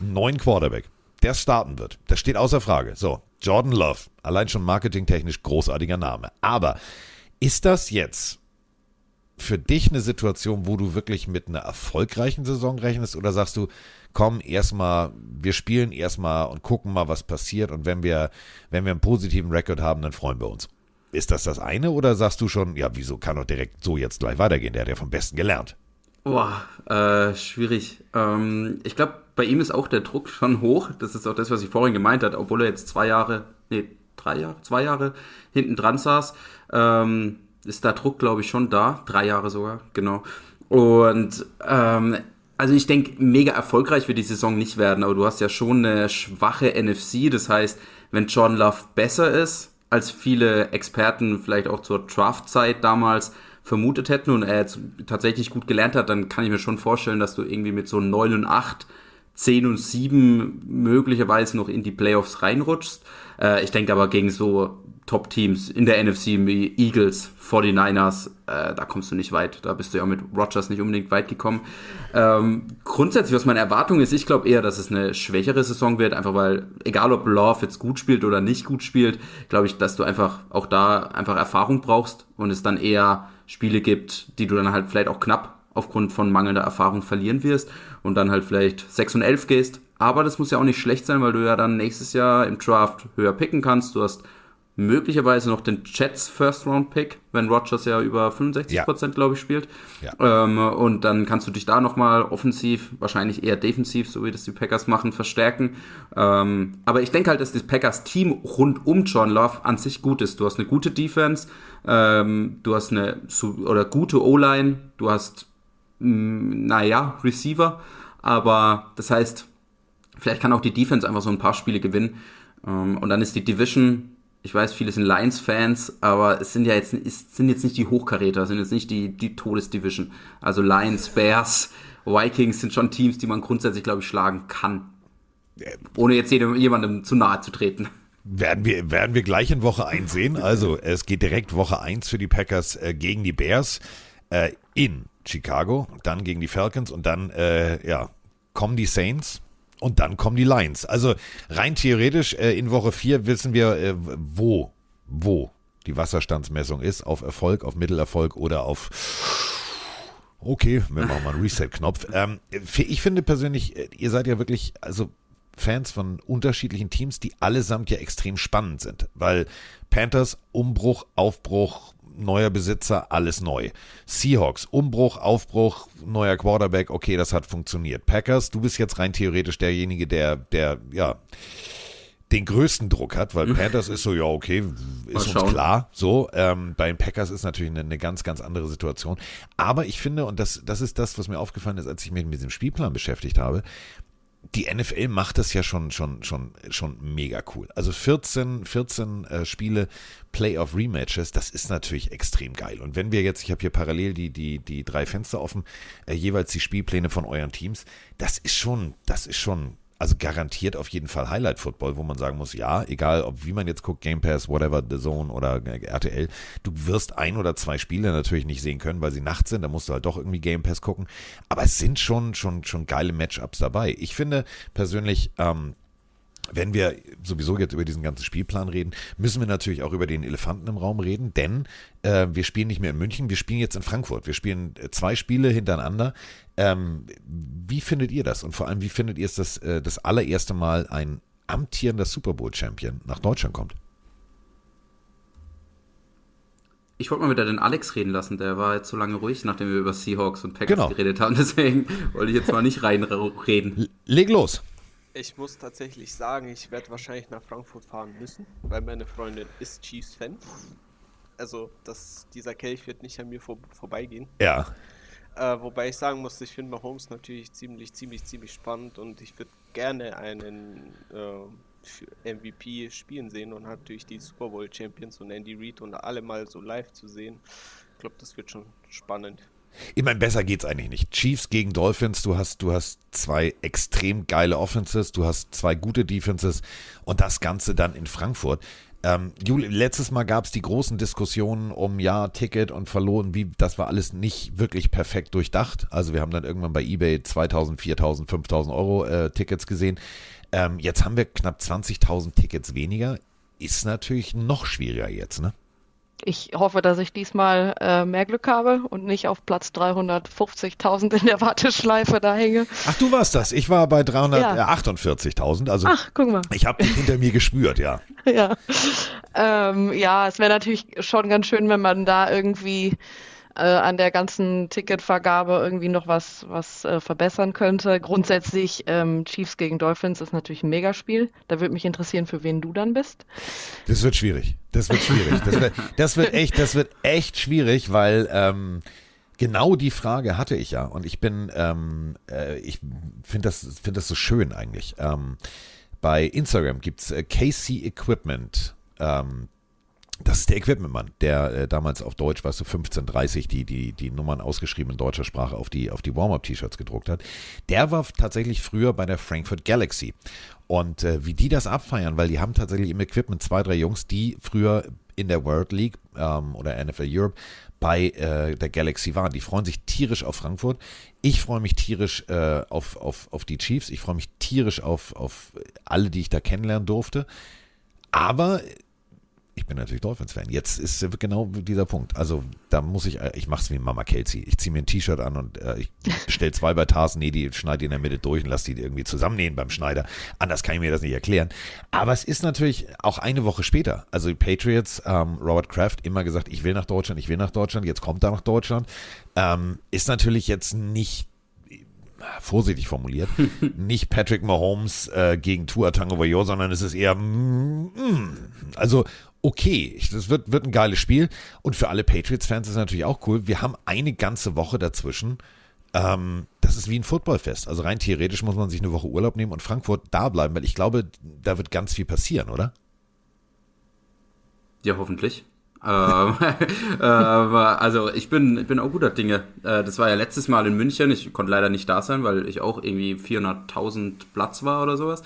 neuen Quarterback, der starten wird. Das steht außer Frage. So, Jordan Love, allein schon marketingtechnisch großartiger Name. Aber ist das jetzt für dich eine Situation, wo du wirklich mit einer erfolgreichen Saison rechnest oder sagst du, komm, erstmal, wir spielen erstmal und gucken mal, was passiert. Und wenn wir, wenn wir einen positiven Rekord haben, dann freuen wir uns. Ist das das eine oder sagst du schon, ja, wieso kann doch direkt so jetzt gleich weitergehen? Der hat ja vom Besten gelernt. Boah, äh, schwierig. Ähm, ich glaube, bei ihm ist auch der Druck schon hoch. Das ist auch das, was ich vorhin gemeint hat, obwohl er jetzt zwei Jahre, nee, drei Jahre, zwei Jahre hinten dran saß, ähm, ist der Druck, glaube ich, schon da. Drei Jahre sogar, genau. Und ähm, also ich denke, mega erfolgreich wird die Saison nicht werden, aber du hast ja schon eine schwache NFC. Das heißt, wenn John Love besser ist, als viele Experten vielleicht auch zur Draftzeit damals vermutet hätten und er jetzt tatsächlich gut gelernt hat, dann kann ich mir schon vorstellen, dass du irgendwie mit so 9 und 8, 10 und 7 möglicherweise noch in die Playoffs reinrutschst. Äh, ich denke aber gegen so Top-Teams in der NFC, wie Eagles, 49ers, äh, da kommst du nicht weit. Da bist du ja mit Rogers nicht unbedingt weit gekommen. Ähm, grundsätzlich, was meine Erwartung ist, ich glaube eher, dass es eine schwächere Saison wird, einfach weil, egal ob Love jetzt gut spielt oder nicht gut spielt, glaube ich, dass du einfach auch da einfach Erfahrung brauchst und es dann eher Spiele gibt, die du dann halt vielleicht auch knapp aufgrund von mangelnder Erfahrung verlieren wirst und dann halt vielleicht 6 und 11 gehst. Aber das muss ja auch nicht schlecht sein, weil du ja dann nächstes Jahr im Draft höher picken kannst. Du hast möglicherweise noch den Jets First Round Pick, wenn Rogers ja über 65 ja. glaube ich, spielt. Ja. Ähm, und dann kannst du dich da nochmal offensiv, wahrscheinlich eher defensiv, so wie das die Packers machen, verstärken. Ähm, aber ich denke halt, dass das Packers Team rund um John Love an sich gut ist. Du hast eine gute Defense, ähm, du hast eine oder gute O-Line, du hast, mm, naja, Receiver. Aber das heißt, vielleicht kann auch die Defense einfach so ein paar Spiele gewinnen. Ähm, und dann ist die Division ich weiß, viele sind Lions-Fans, aber es sind ja jetzt, es sind jetzt nicht die Hochkaräter, es sind jetzt nicht die, die Todesdivision. Also Lions, Bears, Vikings sind schon Teams, die man grundsätzlich, glaube ich, schlagen kann. Ohne jetzt jedem, jemandem zu nahe zu treten. Werden wir, werden wir gleich in Woche 1 sehen. Also es geht direkt Woche 1 für die Packers äh, gegen die Bears äh, in Chicago, dann gegen die Falcons und dann äh, ja, kommen die Saints und dann kommen die Lions. Also rein theoretisch äh, in Woche 4 wissen wir, äh, wo, wo die Wasserstandsmessung ist. Auf Erfolg, auf Mittelerfolg oder auf Okay, wir machen mal einen Reset-Knopf. Ähm, ich finde persönlich, äh, ihr seid ja wirklich, also Fans von unterschiedlichen Teams, die allesamt ja extrem spannend sind, weil Panthers, Umbruch, Aufbruch, neuer Besitzer, alles neu. Seahawks, Umbruch, Aufbruch, neuer Quarterback, okay, das hat funktioniert. Packers, du bist jetzt rein theoretisch derjenige, der, der, ja, den größten Druck hat, weil Panthers ist so, ja, okay, ist uns klar. So, ähm, bei den Packers ist natürlich eine, eine, ganz, ganz andere Situation. Aber ich finde, und das, das ist das, was mir aufgefallen ist, als ich mich mit diesem Spielplan beschäftigt habe, die NFL macht das ja schon, schon, schon, schon mega cool. Also 14, 14 äh, Spiele, Playoff Rematches, das ist natürlich extrem geil. Und wenn wir jetzt, ich habe hier parallel die, die, die drei Fenster offen, äh, jeweils die Spielpläne von euren Teams, das ist schon, das ist schon also garantiert auf jeden Fall Highlight Football, wo man sagen muss, ja, egal ob wie man jetzt guckt, Game Pass, whatever, The Zone oder RTL, du wirst ein oder zwei Spiele natürlich nicht sehen können, weil sie nachts sind, da musst du halt doch irgendwie Game Pass gucken, aber es sind schon, schon, schon geile Matchups dabei. Ich finde persönlich, ähm, wenn wir sowieso jetzt über diesen ganzen Spielplan reden, müssen wir natürlich auch über den Elefanten im Raum reden, denn äh, wir spielen nicht mehr in München, wir spielen jetzt in Frankfurt. Wir spielen äh, zwei Spiele hintereinander. Ähm, wie findet ihr das? Und vor allem, wie findet ihr es, dass äh, das allererste Mal ein amtierender Super Bowl-Champion nach Deutschland kommt? Ich wollte mal wieder den Alex reden lassen, der war jetzt so lange ruhig, nachdem wir über Seahawks und Packers genau. geredet haben. Deswegen wollte ich jetzt mal nicht reinreden. Leg los. Ich muss tatsächlich sagen, ich werde wahrscheinlich nach Frankfurt fahren müssen, weil meine Freundin ist Chiefs-Fan. Also, das, dieser Kelch wird nicht an mir vor, vorbeigehen. Ja. Äh, wobei ich sagen muss, ich finde Mahomes natürlich ziemlich, ziemlich, ziemlich spannend und ich würde gerne einen äh, MVP spielen sehen und natürlich die Super Bowl Champions und Andy Reid und alle mal so live zu sehen. Ich glaube, das wird schon spannend. Ich meine, besser geht's eigentlich nicht. Chiefs gegen Dolphins, du hast, du hast zwei extrem geile Offenses, du hast zwei gute Defenses und das Ganze dann in Frankfurt. Ähm, Juli, letztes Mal gab es die großen Diskussionen um ja, Ticket und verloren, wie das war alles nicht wirklich perfekt durchdacht. Also wir haben dann irgendwann bei eBay 2000, 4000, 5000 Euro äh, Tickets gesehen. Ähm, jetzt haben wir knapp 20.000 Tickets weniger. Ist natürlich noch schwieriger jetzt, ne? Ich hoffe, dass ich diesmal äh, mehr Glück habe und nicht auf Platz 350.000 in der Warteschleife da hänge. Ach, du warst das. Ich war bei 348.000. Ja. Also Ach, guck mal. Ich habe dich hinter mir gespürt, ja. ja. Ähm, ja, es wäre natürlich schon ganz schön, wenn man da irgendwie äh, an der ganzen Ticketvergabe irgendwie noch was, was äh, verbessern könnte. Grundsätzlich ähm, Chiefs gegen Dolphins ist natürlich ein Megaspiel. Da würde mich interessieren, für wen du dann bist. Das wird schwierig. Das wird schwierig. Das wird, das wird echt, das wird echt schwierig, weil ähm, genau die Frage hatte ich ja. Und ich bin, ähm, äh, ich finde das, finde das so schön eigentlich. Ähm, bei Instagram gibt's äh, KC Equipment. Ähm, das ist der Equipmentmann, der äh, damals auf Deutsch, weißt du, 1530 die, die, die Nummern ausgeschrieben in deutscher Sprache auf die, auf die Warm-Up-T-Shirts gedruckt hat. Der war tatsächlich früher bei der Frankfurt Galaxy. Und äh, wie die das abfeiern, weil die haben tatsächlich im Equipment zwei, drei Jungs, die früher in der World League ähm, oder NFL Europe bei äh, der Galaxy waren. Die freuen sich tierisch auf Frankfurt. Ich freue mich tierisch äh, auf, auf, auf die Chiefs. Ich freue mich tierisch auf, auf alle, die ich da kennenlernen durfte. Aber ich bin natürlich Dolphins-Fan. Jetzt ist genau dieser Punkt. Also da muss ich, äh, ich mache es wie Mama Kelsey. Ich ziehe mir ein T-Shirt an und äh, ich stelle zwei bei Tarsen, nee, die schneide die in der Mitte durch und lasse die irgendwie zusammennähen beim Schneider. Anders kann ich mir das nicht erklären. Aber es ist natürlich auch eine Woche später. Also die Patriots, ähm, Robert Kraft, immer gesagt, ich will nach Deutschland, ich will nach Deutschland, jetzt kommt er nach Deutschland. Ähm, ist natürlich jetzt nicht vorsichtig formuliert, nicht Patrick Mahomes äh, gegen Tua Tagovailoa, sondern es ist eher, mm, mm, also okay, das wird, wird ein geiles Spiel und für alle Patriots-Fans ist es natürlich auch cool. Wir haben eine ganze Woche dazwischen. Ähm, das ist wie ein Footballfest. Also rein theoretisch muss man sich eine Woche Urlaub nehmen und Frankfurt da bleiben, weil ich glaube, da wird ganz viel passieren, oder? Ja, hoffentlich. Ähm, äh, also ich bin, ich bin auch guter Dinge. Äh, das war ja letztes Mal in München. Ich konnte leider nicht da sein, weil ich auch irgendwie 400.000 Platz war oder sowas.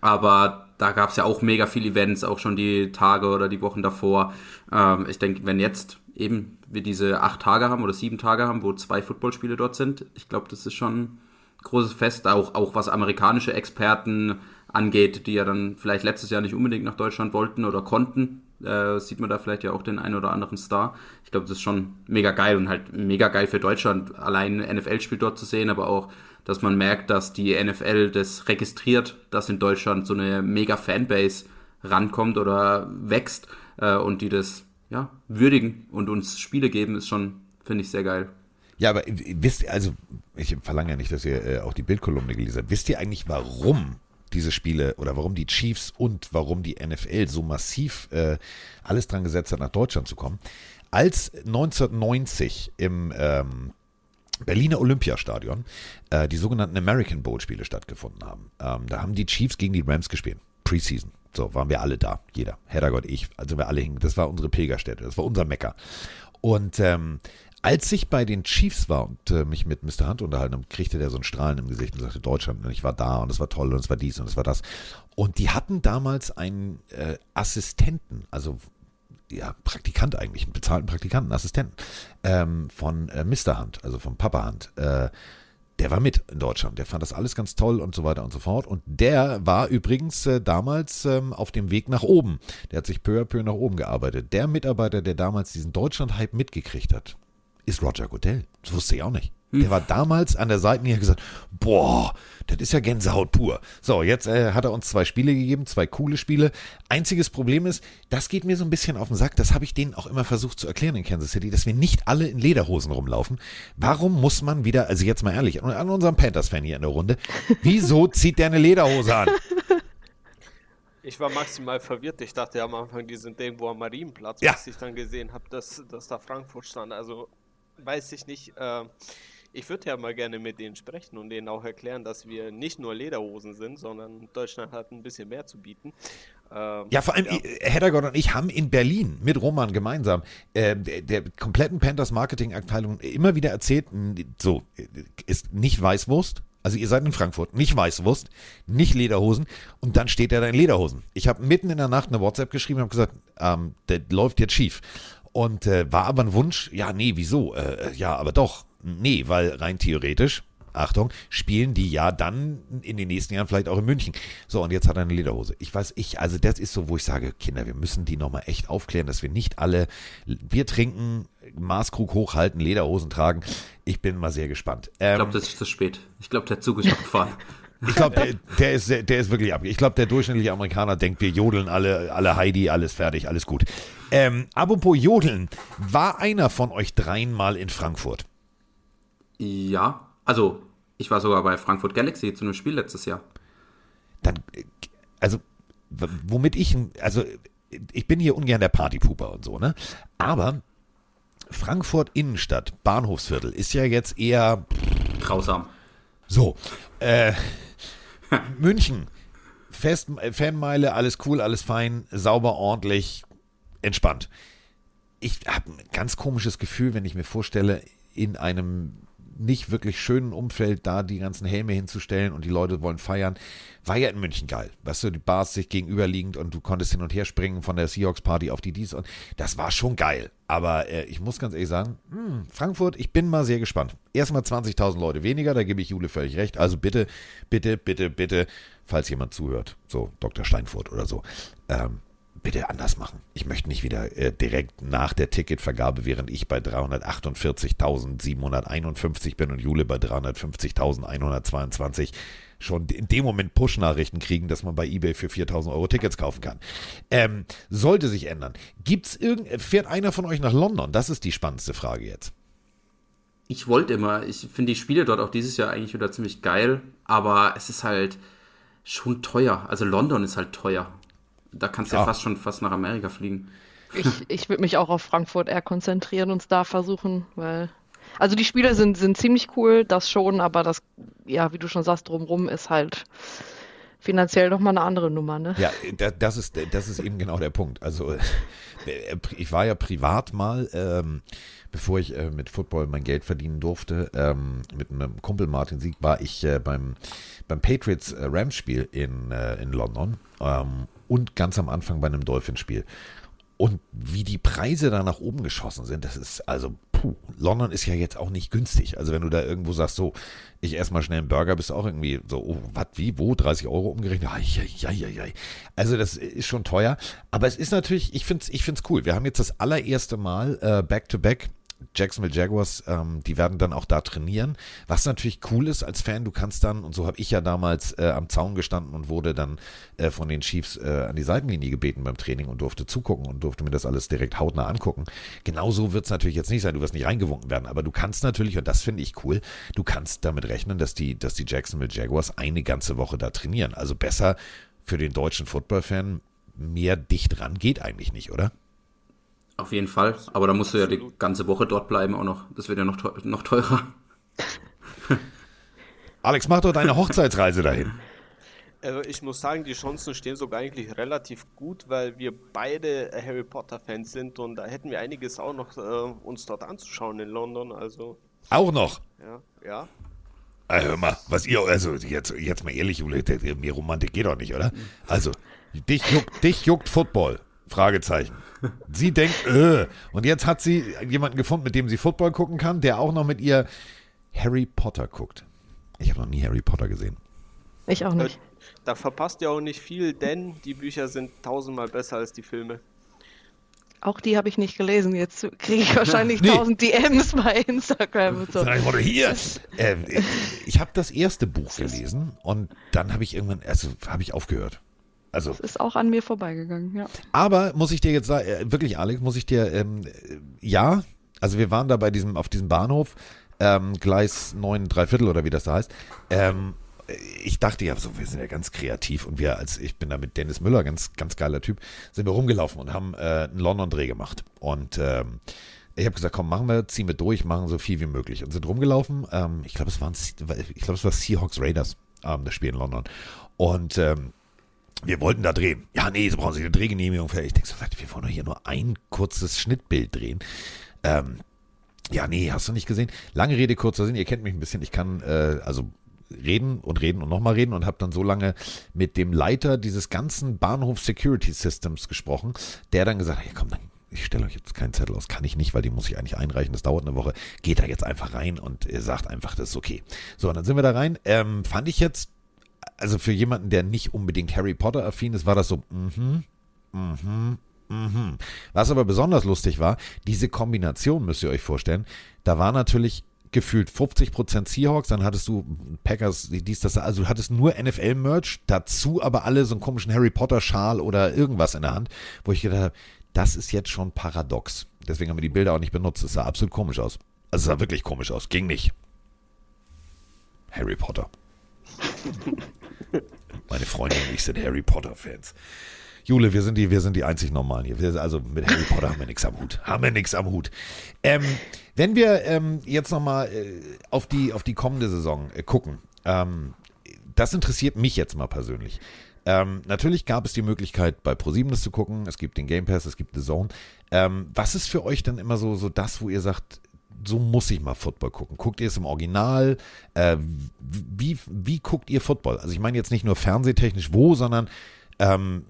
Aber da gab es ja auch mega viele Events, auch schon die Tage oder die Wochen davor. Ähm, ich denke, wenn jetzt eben wir diese acht Tage haben oder sieben Tage haben, wo zwei Footballspiele dort sind, ich glaube, das ist schon ein großes Fest, auch, auch was amerikanische Experten angeht, die ja dann vielleicht letztes Jahr nicht unbedingt nach Deutschland wollten oder konnten. Äh, sieht man da vielleicht ja auch den einen oder anderen Star. Ich glaube, das ist schon mega geil und halt mega geil für Deutschland, allein NFL-Spiel dort zu sehen, aber auch, dass man merkt, dass die NFL das registriert, dass in Deutschland so eine mega Fanbase rankommt oder wächst äh, und die das ja, würdigen und uns Spiele geben, ist schon, finde ich, sehr geil. Ja, aber wisst ihr, also ich verlange ja nicht, dass ihr äh, auch die Bildkolumne gelesen habt. Wisst ihr eigentlich, warum diese Spiele oder warum die Chiefs und warum die NFL so massiv äh, alles dran gesetzt hat, nach Deutschland zu kommen? Als 1990 im ähm, Berliner Olympiastadion äh, die sogenannten American Bowl Spiele stattgefunden haben, ähm, da haben die Chiefs gegen die Rams gespielt. Preseason. So, waren wir alle da. Jeder. Heddergott, ich. Also wir alle hingen. Das war unsere Pilgerstätte. Das war unser Mecker. Und ähm, als ich bei den Chiefs war und äh, mich mit Mr. Hunt unterhalten habe, kriegte der so ein Strahlen im Gesicht und sagte, Deutschland, und ich war da und es war toll und es war dies und es war das. Und die hatten damals einen äh, Assistenten, also ja, Praktikant eigentlich, einen bezahlten Praktikanten, Assistenten ähm, von äh, Mr. Hunt, also von Papa Hunt. Äh, der war mit in Deutschland. Der fand das alles ganz toll und so weiter und so fort. Und der war übrigens äh, damals ähm, auf dem Weg nach oben. Der hat sich peu à peu nach oben gearbeitet. Der Mitarbeiter, der damals diesen Deutschland-Hype mitgekriegt hat, ist Roger Goodell. Das wusste ich auch nicht. Der war damals an der Seitenlinie gesagt, boah, das ist ja Gänsehaut pur. So, jetzt äh, hat er uns zwei Spiele gegeben, zwei coole Spiele. Einziges Problem ist, das geht mir so ein bisschen auf den Sack, das habe ich denen auch immer versucht zu erklären in Kansas City, dass wir nicht alle in Lederhosen rumlaufen. Warum muss man wieder, also jetzt mal ehrlich, an unserem Panthers-Fan hier in der Runde, wieso zieht der eine Lederhose an? Ich war maximal verwirrt. Ich dachte ja am Anfang, die sind irgendwo am Marienplatz, Ja. bis ich dann gesehen habe, dass, dass da Frankfurt stand. Also weiß ich nicht. Äh, ich würde ja mal gerne mit denen sprechen und denen auch erklären, dass wir nicht nur Lederhosen sind, sondern Deutschland hat ein bisschen mehr zu bieten. Ähm, Ja, vor allem, ja. äh, Heddergott und ich haben in Berlin mit Roman gemeinsam äh, der, der kompletten Panthers Marketingabteilung immer wieder erzählt, so, äh, ist nicht Weißwurst. Also ihr seid in Frankfurt, nicht Weißwurst, nicht Lederhosen und dann steht er da in Lederhosen. Ich habe mitten in der Nacht eine WhatsApp geschrieben und habe gesagt, ähm, der läuft jetzt schief. Und äh, war aber ein Wunsch, ja, nee, wieso? Äh, ja, aber doch. Nee, weil rein theoretisch, Achtung, spielen die ja dann in den nächsten Jahren vielleicht auch in München. So, und jetzt hat er eine Lederhose. Ich weiß, ich, also das ist so, wo ich sage, Kinder, wir müssen die nochmal echt aufklären, dass wir nicht alle Bier trinken, Maßkrug hochhalten, Lederhosen tragen. Ich bin mal sehr gespannt. Ich Ähm, glaube, das ist zu spät. Ich glaube, der Zug ist abgefahren. ich glaube, der, der, ist, der ist wirklich ab. Ich glaube, der durchschnittliche Amerikaner denkt, wir jodeln alle, alle Heidi, alles fertig, alles gut. Ähm, apropos Jodeln, war einer von euch dreien mal in Frankfurt? ja, also ich war sogar bei Frankfurt Galaxy zu einem Spiel letztes Jahr. Dann, also, womit ich, also, ich bin hier ungern der Partypuper und so, ne? Aber Frankfurt Innenstadt, Bahnhofsviertel, ist ja jetzt eher Grausam. So, äh, München, Fest, Fanmeile, alles cool, alles fein, sauber, ordentlich, entspannt. Ich habe ein ganz komisches Gefühl, wenn ich mir vorstelle, in einem nicht wirklich schönen Umfeld da die ganzen Helme hinzustellen und die Leute wollen feiern. War ja in München geil. Weißt du, die Bars sich gegenüberliegend und du konntest hin und her springen von der Seahawks-Party auf die dies und das war schon geil. Aber äh, ich muss ganz ehrlich sagen, hm, Frankfurt, ich bin mal sehr gespannt. Erstmal 20.000 Leute weniger, da gebe ich Jule völlig recht. Also bitte, bitte, bitte, bitte, falls jemand zuhört, so Dr. Steinfurt oder so, ähm, bitte anders machen. Ich möchte nicht wieder äh, direkt nach der Ticketvergabe, während ich bei 348.751 bin und Jule bei 350.122 schon in dem Moment Push-Nachrichten kriegen, dass man bei eBay für 4.000 Euro Tickets kaufen kann. Ähm, sollte sich ändern. Gibt's irgend, fährt einer von euch nach London? Das ist die spannendste Frage jetzt. Ich wollte immer, ich finde die Spiele dort auch dieses Jahr eigentlich wieder ziemlich geil, aber es ist halt schon teuer. Also London ist halt teuer. Da kannst du ja, Ja. fast schon fast nach Amerika fliegen. Ich, ich würde mich auch auf Frankfurt eher konzentrieren und es da versuchen, weil. Also die Spiele sind, sind ziemlich cool, das schon, aber das, ja, wie du schon sagst, drumrum ist halt finanziell nochmal eine andere Nummer, ne? Ja, da- das ist, das ist eben genau der Punkt. Also ich war ja privat mal, ähm, bevor ich äh, mit Football mein Geld verdienen durfte, ähm, mit einem Kumpel Martin Sieg, war ich äh, beim, beim Patriots äh, Rams Spiel in, äh, in London ähm, und ganz am Anfang bei einem Dolphins Spiel. Und wie die Preise da nach oben geschossen sind, das ist also, puh, London ist ja jetzt auch nicht günstig. Also wenn du da irgendwo sagst, so, ich esse mal schnell einen Burger, bist du auch irgendwie so, oh, was, wie, wo, 30 Euro umgerechnet? Ja. Also das ist schon teuer. Aber es ist natürlich, ich finde es ich find's cool. Wir haben jetzt das allererste Mal äh, Back-to-Back Jacksonville Jaguars, ähm, die werden dann auch da trainieren. Was natürlich cool ist als Fan, du kannst dann, und so habe ich ja damals äh, am Zaun gestanden und wurde dann äh, von den Chiefs äh, an die Seitenlinie gebeten beim Training und durfte zugucken und durfte mir das alles direkt hautnah angucken. Genauso wird es natürlich jetzt nicht sein, du wirst nicht reingewunken werden, aber du kannst natürlich, und das finde ich cool, du kannst damit rechnen, dass die, dass die Jacksonville Jaguars eine ganze Woche da trainieren. Also besser für den deutschen Football-Fan mehr dicht ran geht eigentlich nicht, oder? Auf jeden Fall. Aber da musst du ja die ganze Woche dort bleiben auch noch. Das wird ja noch, teurer. Noch teurer. Alex, mach doch deine Hochzeitsreise dahin. Also ich muss sagen, die Chancen stehen sogar eigentlich relativ gut, weil wir beide Harry Potter Fans sind und da hätten wir einiges auch noch äh, uns dort anzuschauen in London. Also auch noch. Ja, ja. Ah, hör mal, was ihr, also jetzt, jetzt mal ehrlich, Jule, mehr Romantik geht doch nicht, oder? Also, dich juckt, dich juckt Football. Fragezeichen. Sie denkt, äh. Und jetzt hat sie jemanden gefunden, mit dem sie Football gucken kann, der auch noch mit ihr Harry Potter guckt. Ich habe noch nie Harry Potter gesehen. Ich auch nicht. Da verpasst ihr auch nicht viel, denn die Bücher sind tausendmal besser als die Filme. Auch die habe ich nicht gelesen. Jetzt kriege ich wahrscheinlich nee. tausend DMs bei Instagram und so. Oder hier. Äh, ich habe das erste Buch gelesen und dann habe ich irgendwann, also habe ich aufgehört. Also, das ist auch an mir vorbeigegangen, ja. Aber muss ich dir jetzt sagen, äh, wirklich, Alex, muss ich dir, ähm, ja, also wir waren da bei diesem, auf diesem Bahnhof, ähm, Gleis 9, Dreiviertel oder wie das da heißt. Ähm, ich dachte ja so, wir sind ja ganz kreativ und wir als, ich bin da mit Dennis Müller, ganz, ganz geiler Typ, sind wir rumgelaufen und haben äh, einen London-Dreh gemacht. Und ähm, ich habe gesagt, komm, machen wir, ziehen wir durch, machen so viel wie möglich und sind rumgelaufen. Ähm, ich glaube, es waren, ich glaube, es war Seahawks Raiders, ähm, das Spiel in London. Und ähm, wir wollten da drehen. Ja, nee, sie brauchen sich eine Drehgenehmigung für. Ich denke so, wir wollen doch hier nur ein kurzes Schnittbild drehen. Ähm, ja, nee, hast du nicht gesehen? Lange Rede, kurzer Sinn, ihr kennt mich ein bisschen. Ich kann, äh, also reden und reden und nochmal reden und habe dann so lange mit dem Leiter dieses ganzen Bahnhof Security Systems gesprochen, der dann gesagt hat, ja komm, dann ich stelle euch jetzt keinen Zettel aus, kann ich nicht, weil die muss ich eigentlich einreichen, das dauert eine Woche. Geht da jetzt einfach rein und sagt einfach, das ist okay. So, und dann sind wir da rein. Ähm, fand ich jetzt also für jemanden, der nicht unbedingt Harry Potter affin ist, war das so, mhm, mhm, mhm. Was aber besonders lustig war, diese Kombination müsst ihr euch vorstellen, da war natürlich gefühlt 50% Seahawks, dann hattest du Packers, dies, das, also du hattest nur NFL-Merch, dazu aber alle so einen komischen Harry Potter-Schal oder irgendwas in der Hand, wo ich gedacht habe, das ist jetzt schon paradox. Deswegen haben wir die Bilder auch nicht benutzt. Es sah absolut komisch aus. Also es sah wirklich komisch aus. Ging nicht. Harry Potter. Meine Freundin und ich sind Harry Potter-Fans. Jule, wir sind die, wir sind die einzig Normalen hier. Wir, also mit Harry Potter haben wir nichts am Hut. Haben wir nichts am Hut. Ähm, wenn wir ähm, jetzt nochmal äh, auf, die, auf die kommende Saison äh, gucken, ähm, das interessiert mich jetzt mal persönlich. Ähm, natürlich gab es die Möglichkeit, bei ProSieben das zu gucken. Es gibt den Game Pass, es gibt The Zone. Ähm, was ist für euch dann immer so, so das, wo ihr sagt, so muss ich mal Football gucken. Guckt ihr es im Original? Äh, wie, wie guckt ihr Football? Also ich meine jetzt nicht nur fernsehtechnisch wo, sondern ähm,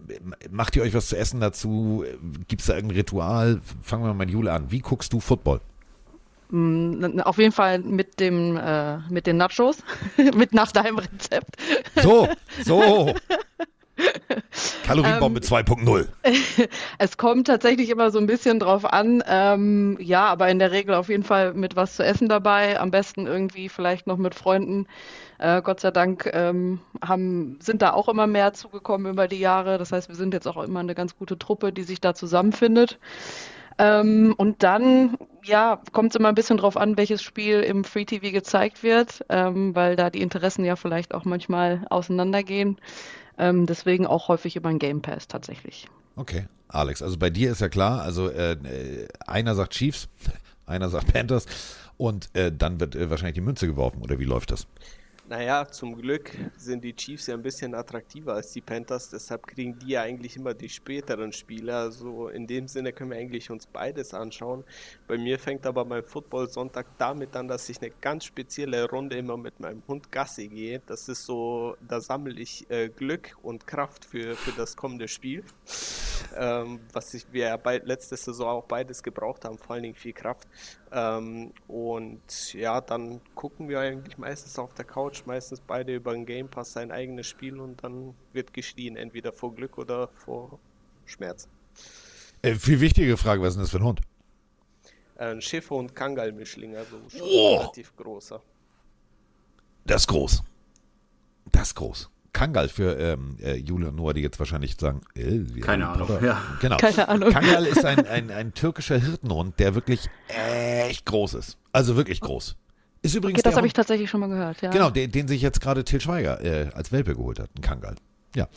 macht ihr euch was zu essen dazu? Gibt es da irgendein Ritual? Fangen wir mal mit Jule an. Wie guckst du Football? Mm, auf jeden Fall mit dem äh, mit den Nachos, mit nach deinem Rezept. So, so. Kalorienbombe ähm, 2.0. Es kommt tatsächlich immer so ein bisschen drauf an. Ähm, ja, aber in der Regel auf jeden Fall mit was zu essen dabei. Am besten irgendwie vielleicht noch mit Freunden. Äh, Gott sei Dank ähm, haben, sind da auch immer mehr zugekommen über die Jahre. Das heißt, wir sind jetzt auch immer eine ganz gute Truppe, die sich da zusammenfindet. Ähm, und dann, ja, kommt es immer ein bisschen drauf an, welches Spiel im Free TV gezeigt wird, ähm, weil da die Interessen ja vielleicht auch manchmal auseinandergehen. Ähm, deswegen auch häufig über ein Game Pass tatsächlich. Okay, Alex, also bei dir ist ja klar, also äh, äh einer sagt Chiefs, einer sagt Panthers und äh, dann wird äh, wahrscheinlich die Münze geworfen oder wie läuft das? Naja, zum Glück sind die Chiefs ja ein bisschen attraktiver als die Panthers, deshalb kriegen die ja eigentlich immer die späteren Spiele. Also in dem Sinne können wir eigentlich uns beides anschauen. Bei mir fängt aber mein Football-Sonntag damit an, dass ich eine ganz spezielle Runde immer mit meinem Hund Gassi gehe. Das ist so, da sammle ich äh, Glück und Kraft für, für das kommende Spiel. Ähm, was ich, wir ja letzte Saison auch beides gebraucht haben, vor allen Dingen viel Kraft. Ähm, und ja, dann gucken wir eigentlich meistens auf der Couch meistens beide über den Game Pass sein eigenes Spiel und dann wird geschrien, entweder vor Glück oder vor Schmerz. Äh, viel wichtige Frage, was ist denn das für ein Hund? Äh, ein Schiffer- und Kangal-Mischling, also schon Oh. relativ großer. Das ist groß. Das ist groß. Kangal für ähm, äh, Jule und Noah, die jetzt wahrscheinlich sagen, äh, wir Keine Ahnung, ja. Genau. Keine Ahnung. Kangal ist ein, ein, ein türkischer Hirtenhund, der wirklich echt groß ist. Also wirklich groß. Ist übrigens Okay, das habe ich tatsächlich schon mal gehört, ja. genau, den, den sich jetzt gerade Til Schweiger äh, als Welpe geholt hat, ein Kangal. Ja,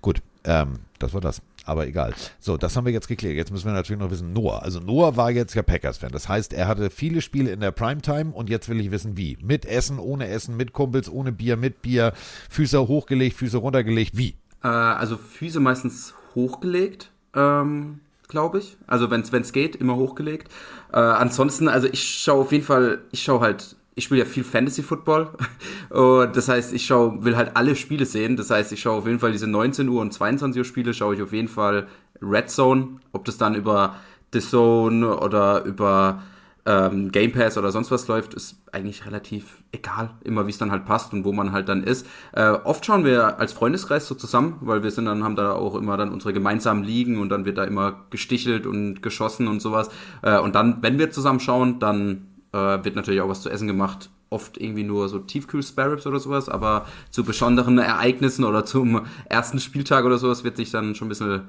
gut, ähm, das war das. Aber egal. So, das haben wir jetzt geklärt. Jetzt müssen wir natürlich noch wissen, Noah. Also Noah war jetzt ja Packers-Fan. Das heißt, er hatte viele Spiele in der Primetime und jetzt will ich wissen, wie. Mit Essen, ohne Essen, mit Kumpels, ohne Bier, mit Bier, Füße hochgelegt, Füße runtergelegt, wie? Äh, also Füße meistens hochgelegt, ähm, glaube ich. Also wenn es geht, immer hochgelegt. Äh, ansonsten, also ich schaue auf jeden Fall, ich schaue halt, ich spiele ja viel Fantasy Football und das heißt, ich schaue, will halt alle Spiele sehen. Das heißt, ich schaue auf jeden Fall diese 19 Uhr und 22 Uhr Spiele, schaue ich auf jeden Fall Red Zone, ob das dann über The Zone oder über ähm, Game Pass oder sonst was läuft, ist eigentlich relativ egal, immer wie es dann halt passt und wo man halt dann ist. Äh, oft schauen wir als Freundeskreis so zusammen, weil wir sind dann, haben da auch immer dann unsere gemeinsamen Ligen und dann wird da immer gestichelt und geschossen und sowas. Äh, und dann, wenn wir zusammen schauen, dann äh, wird natürlich auch was zu essen gemacht. Oft irgendwie nur so Tiefkühl-Sparrows oder sowas, aber zu besonderen Ereignissen oder zum ersten Spieltag oder sowas wird sich dann schon ein bisschen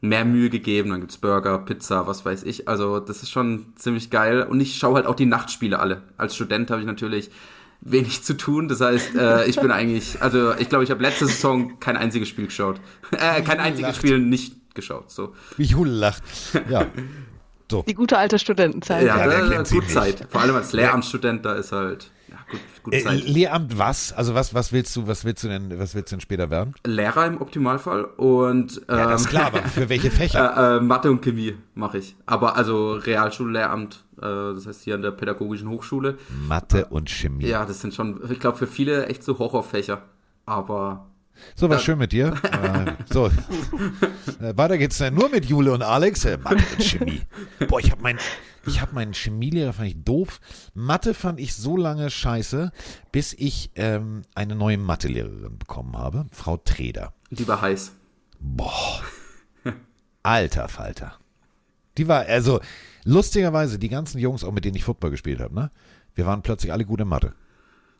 mehr Mühe gegeben. Dann gibt's Burger, Pizza, was weiß ich. Also das ist schon ziemlich geil. Und ich schaue halt auch die Nachtspiele alle. Als Student habe ich natürlich wenig zu tun. Das heißt, äh, ich bin eigentlich, also ich glaube, ich habe letzte Saison kein einziges Spiel geschaut. Äh, kein einziges. Spiel nicht geschaut. So. Wie Jule lacht. Ja. So. Die gute alte Studentenzeit. Ja, Ja, der da, kennt sie gut nicht. Zeit. Vor allem als Lehramtsstudent, da ist halt ja, gut, gut Äh, Zeit. Lehramt was? Also was, was willst du, was willst du denn, was willst du denn später werden? Lehrer im Optimalfall und ähm, Ja, das ist klar, aber für welche Fächer? Äh, äh, Mathe und Chemie mache ich. Aber also Realschullehramt, äh, das heißt hier an der Pädagogischen Hochschule. Mathe und Chemie. Ja, das sind schon, ich glaube, für viele echt so Horrorfächer. Aber So, war schön mit dir. äh, so. Äh, weiter geht's dann nur mit Jule und Alex. Äh, Mathe und Chemie. Boah, ich habe meinen ich hab meinen Chemielehrer fand ich doof. Mathe fand ich so lange scheiße, bis ich ähm, eine neue Mathelehrerin bekommen habe, Frau Treder. die war heiß. Boah. Alter Falter. Die war, also, lustigerweise, die ganzen Jungs, auch mit denen ich Football gespielt habe, ne? Wir waren plötzlich alle gut in Mathe.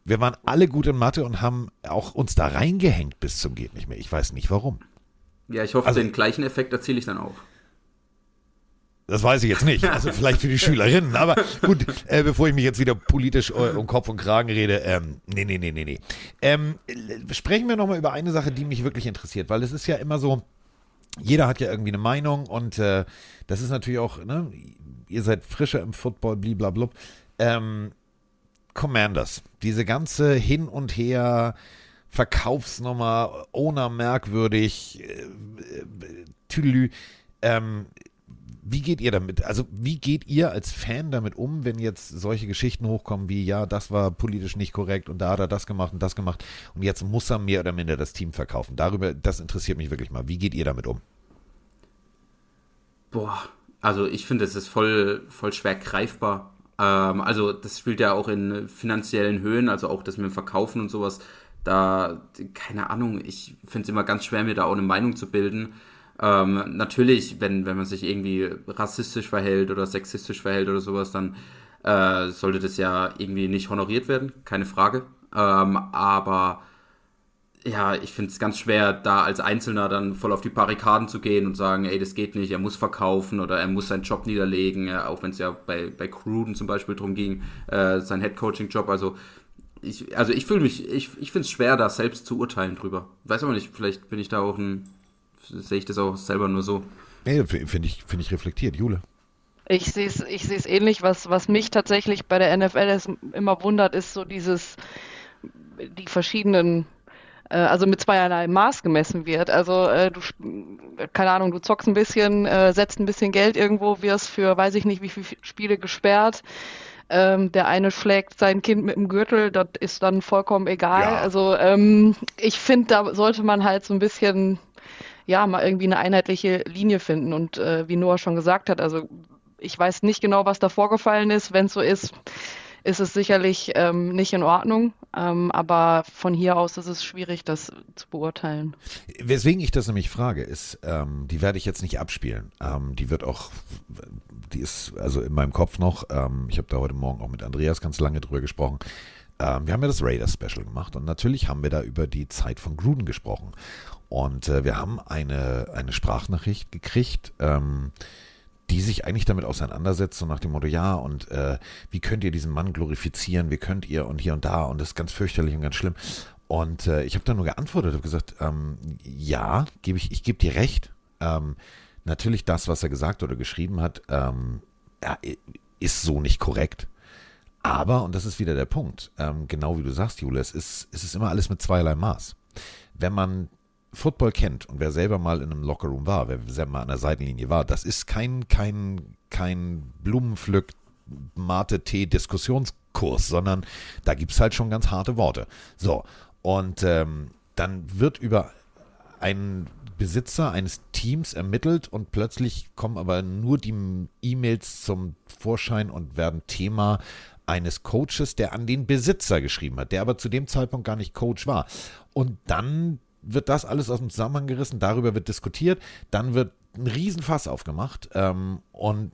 Wir waren alle gut in Mathe und haben auch uns da reingehängt bis zum geht nicht mehr. Ich weiß nicht warum. Ja, ich hoffe, Also- den gleichen Effekt erzähle ich dann auch. Das weiß ich jetzt nicht. Also vielleicht für die Schülerinnen. Aber gut, äh, bevor ich mich jetzt wieder politisch äh, um Kopf und Kragen rede, ähm, nee, nee, nee, nee, nee. Ähm, äh, sprechen wir nochmal über eine Sache, die mich wirklich interessiert, weil es ist ja immer so, jeder hat ja irgendwie eine Meinung und äh, das ist natürlich auch, ne, ihr seid frischer im Football, bliblablub. Ähm, Commanders, diese ganze Hin und Her, Verkaufsnummer, Owner merkwürdig, äh, Tüdelü, ähm, wie geht ihr damit? Also, wie geht ihr als Fan damit um, wenn jetzt solche Geschichten hochkommen wie, ja, das war politisch nicht korrekt und da hat er das gemacht und das gemacht und jetzt muss er mehr oder minder das Team verkaufen? Darüber, das interessiert mich wirklich mal. Wie geht ihr damit um? Boah, also ich finde, es ist voll, voll schwer greifbar. Ähm, also das spielt ja auch in finanziellen Höhen, also auch das mit dem Verkaufen und sowas. Da, keine Ahnung, ich finde es immer ganz schwer, mir da auch eine Meinung zu bilden. Ähm, natürlich, wenn, wenn man sich irgendwie rassistisch verhält oder sexistisch verhält oder sowas, dann äh, sollte das ja irgendwie nicht honoriert werden, keine Frage. Ähm, aber ja, ich finde es ganz schwer, da als Einzelner dann voll auf die Barrikaden zu gehen und sagen, ey, das geht nicht, er muss verkaufen oder er muss seinen Job niederlegen, ja, auch wenn es ja bei, bei Cruden zum Beispiel drum ging, äh, sein Headcoaching-Job, also ich, also ich fühle mich, ich, ich finde es schwer, da selbst zu urteilen drüber. Weiß aber nicht, vielleicht bin ich da auch ein, sehe ich das auch selber nur so. Nee, finde ich, finde ich reflektiert. Jule. Ich sehe es ich seh's ähnlich. Was, was mich tatsächlich bei der NFL immer wundert, ist so dieses, die verschiedenen also mit zweierlei Maß gemessen wird. Also äh, du, keine Ahnung, du zockst ein bisschen, äh, setzt ein bisschen Geld irgendwo, wirst für weiß ich nicht wie viele Spiele gesperrt. Ähm, der eine schlägt sein Kind mit dem Gürtel, das ist dann vollkommen egal. Ja. Also ähm, ich finde, da sollte man halt so ein bisschen ja mal irgendwie eine einheitliche Linie finden. Und äh, wie Noah schon gesagt hat, also ich weiß nicht genau, was da vorgefallen ist. Wenn es so ist, ist es sicherlich ähm, nicht in Ordnung. Ähm, aber von hier aus ist es schwierig, das zu beurteilen. Weswegen ich das nämlich frage, ist, ähm, die werde ich jetzt nicht abspielen. Ähm, die wird auch, die ist also in meinem Kopf noch. Ähm, ich habe da heute Morgen auch mit Andreas ganz lange drüber gesprochen. Ähm, wir haben ja das Raiders-Special gemacht und natürlich haben wir da über die Zeit von Gruden gesprochen. Und äh, wir haben eine, eine Sprachnachricht gekriegt, ähm, die sich eigentlich damit auseinandersetzt, so nach dem Motto, ja, und äh, wie könnt ihr diesen Mann glorifizieren, wie könnt ihr und hier und da und das ist ganz fürchterlich und ganz schlimm. Und äh, ich habe dann nur geantwortet, habe gesagt, ähm, ja, gebe ich, ich gebe dir recht. Ähm, natürlich das, was er gesagt oder geschrieben hat, ähm, ja, ist so nicht korrekt. Aber, und das ist wieder der Punkt, ähm, genau wie du sagst, Jule, es ist, es ist immer alles mit zweierlei Maß. Wenn man Football kennt und wer selber mal in einem Lockerroom war, wer selber mal an der Seitenlinie war, das ist kein, kein, kein Blumenpflück, Mate-Tee-Diskussionskurs, sondern da gibt es halt schon ganz harte Worte. So, und ähm, dann wird über einen Besitzer eines Teams ermittelt und plötzlich kommen aber nur die E-Mails zum Vorschein und werden Thema eines Coaches, der an den Besitzer geschrieben hat, der aber zu dem Zeitpunkt gar nicht Coach war. Und dann wird das alles aus dem Zusammenhang gerissen, darüber wird diskutiert, dann wird ein Riesenfass aufgemacht ähm, und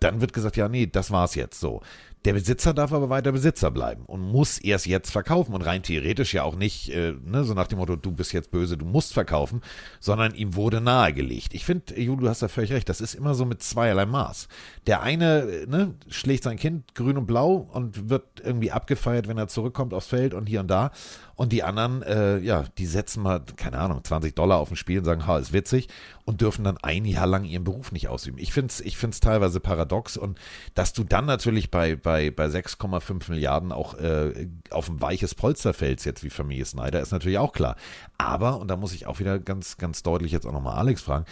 dann wird gesagt, ja, nee, das war's jetzt so. Der Besitzer darf aber weiter Besitzer bleiben und muss erst jetzt verkaufen und rein theoretisch ja auch nicht, äh, ne, so nach dem Motto, du bist jetzt böse, du musst verkaufen, sondern ihm wurde nahegelegt. Ich finde, Julu, du hast da völlig recht, das ist immer so mit zweierlei Maß. Der eine äh, ne, schlägt sein Kind grün und blau und wird irgendwie abgefeiert, wenn er zurückkommt aufs Feld und hier und da. Und die anderen, äh, ja, die setzen mal, keine Ahnung, 20 Dollar auf ein Spiel und sagen, ha, ist witzig und dürfen dann ein Jahr lang ihren Beruf nicht ausüben. Ich finde es ich find's teilweise paradox und dass du dann natürlich bei, bei, bei 6,5 Milliarden auch äh, auf ein weiches Polster fällst, jetzt wie Familie Snyder, ist natürlich auch klar. Aber, und da muss ich auch wieder ganz, ganz deutlich jetzt auch nochmal Alex fragen,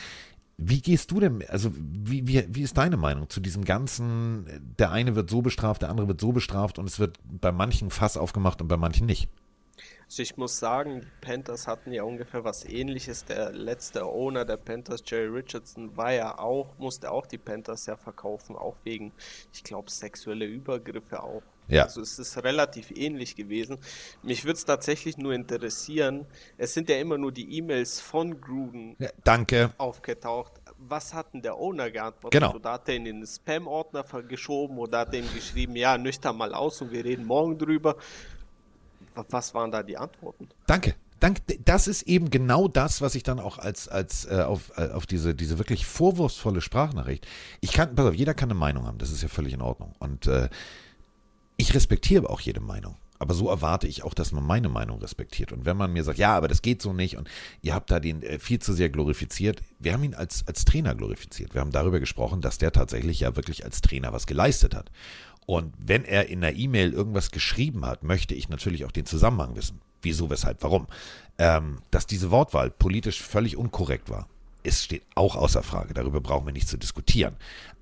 wie gehst du denn, also wie, wie, wie ist deine Meinung zu diesem ganzen, der eine wird so bestraft, der andere wird so bestraft und es wird bei manchen Fass aufgemacht und bei manchen nicht? Also ich muss sagen, die Panthers hatten ja ungefähr was ähnliches. Der letzte Owner der Panthers, Jerry Richardson, war ja auch, musste auch die Panthers ja verkaufen, auch wegen, ich glaube, sexuelle Übergriffe auch. Ja. Also es ist relativ ähnlich gewesen. Mich würde es tatsächlich nur interessieren, es sind ja immer nur die E-Mails von Gruden ja, danke. aufgetaucht. Was hat denn der Owner geantwortet? Genau. Oder hat er in den Spam-Ordner geschoben oder hat er ihm geschrieben, ja, nüchtern mal aus und wir reden morgen drüber. Was waren da die Antworten? Danke. Dank, das ist eben genau das, was ich dann auch als, als äh, auf, äh, auf diese, diese wirklich vorwurfsvolle Sprachnachricht. Ich kann, pass auf, jeder kann eine Meinung haben, das ist ja völlig in Ordnung. Und äh, ich respektiere auch jede Meinung. Aber so erwarte ich auch, dass man meine Meinung respektiert. Und wenn man mir sagt, ja, aber das geht so nicht und ihr habt da den äh, viel zu sehr glorifiziert, wir haben ihn als, als Trainer glorifiziert. Wir haben darüber gesprochen, dass der tatsächlich ja wirklich als Trainer was geleistet hat. Und wenn er in der E-Mail irgendwas geschrieben hat, möchte ich natürlich auch den Zusammenhang wissen. Wieso, weshalb, warum. Ähm, dass diese Wortwahl politisch völlig unkorrekt war, es steht auch außer Frage. Darüber brauchen wir nicht zu diskutieren.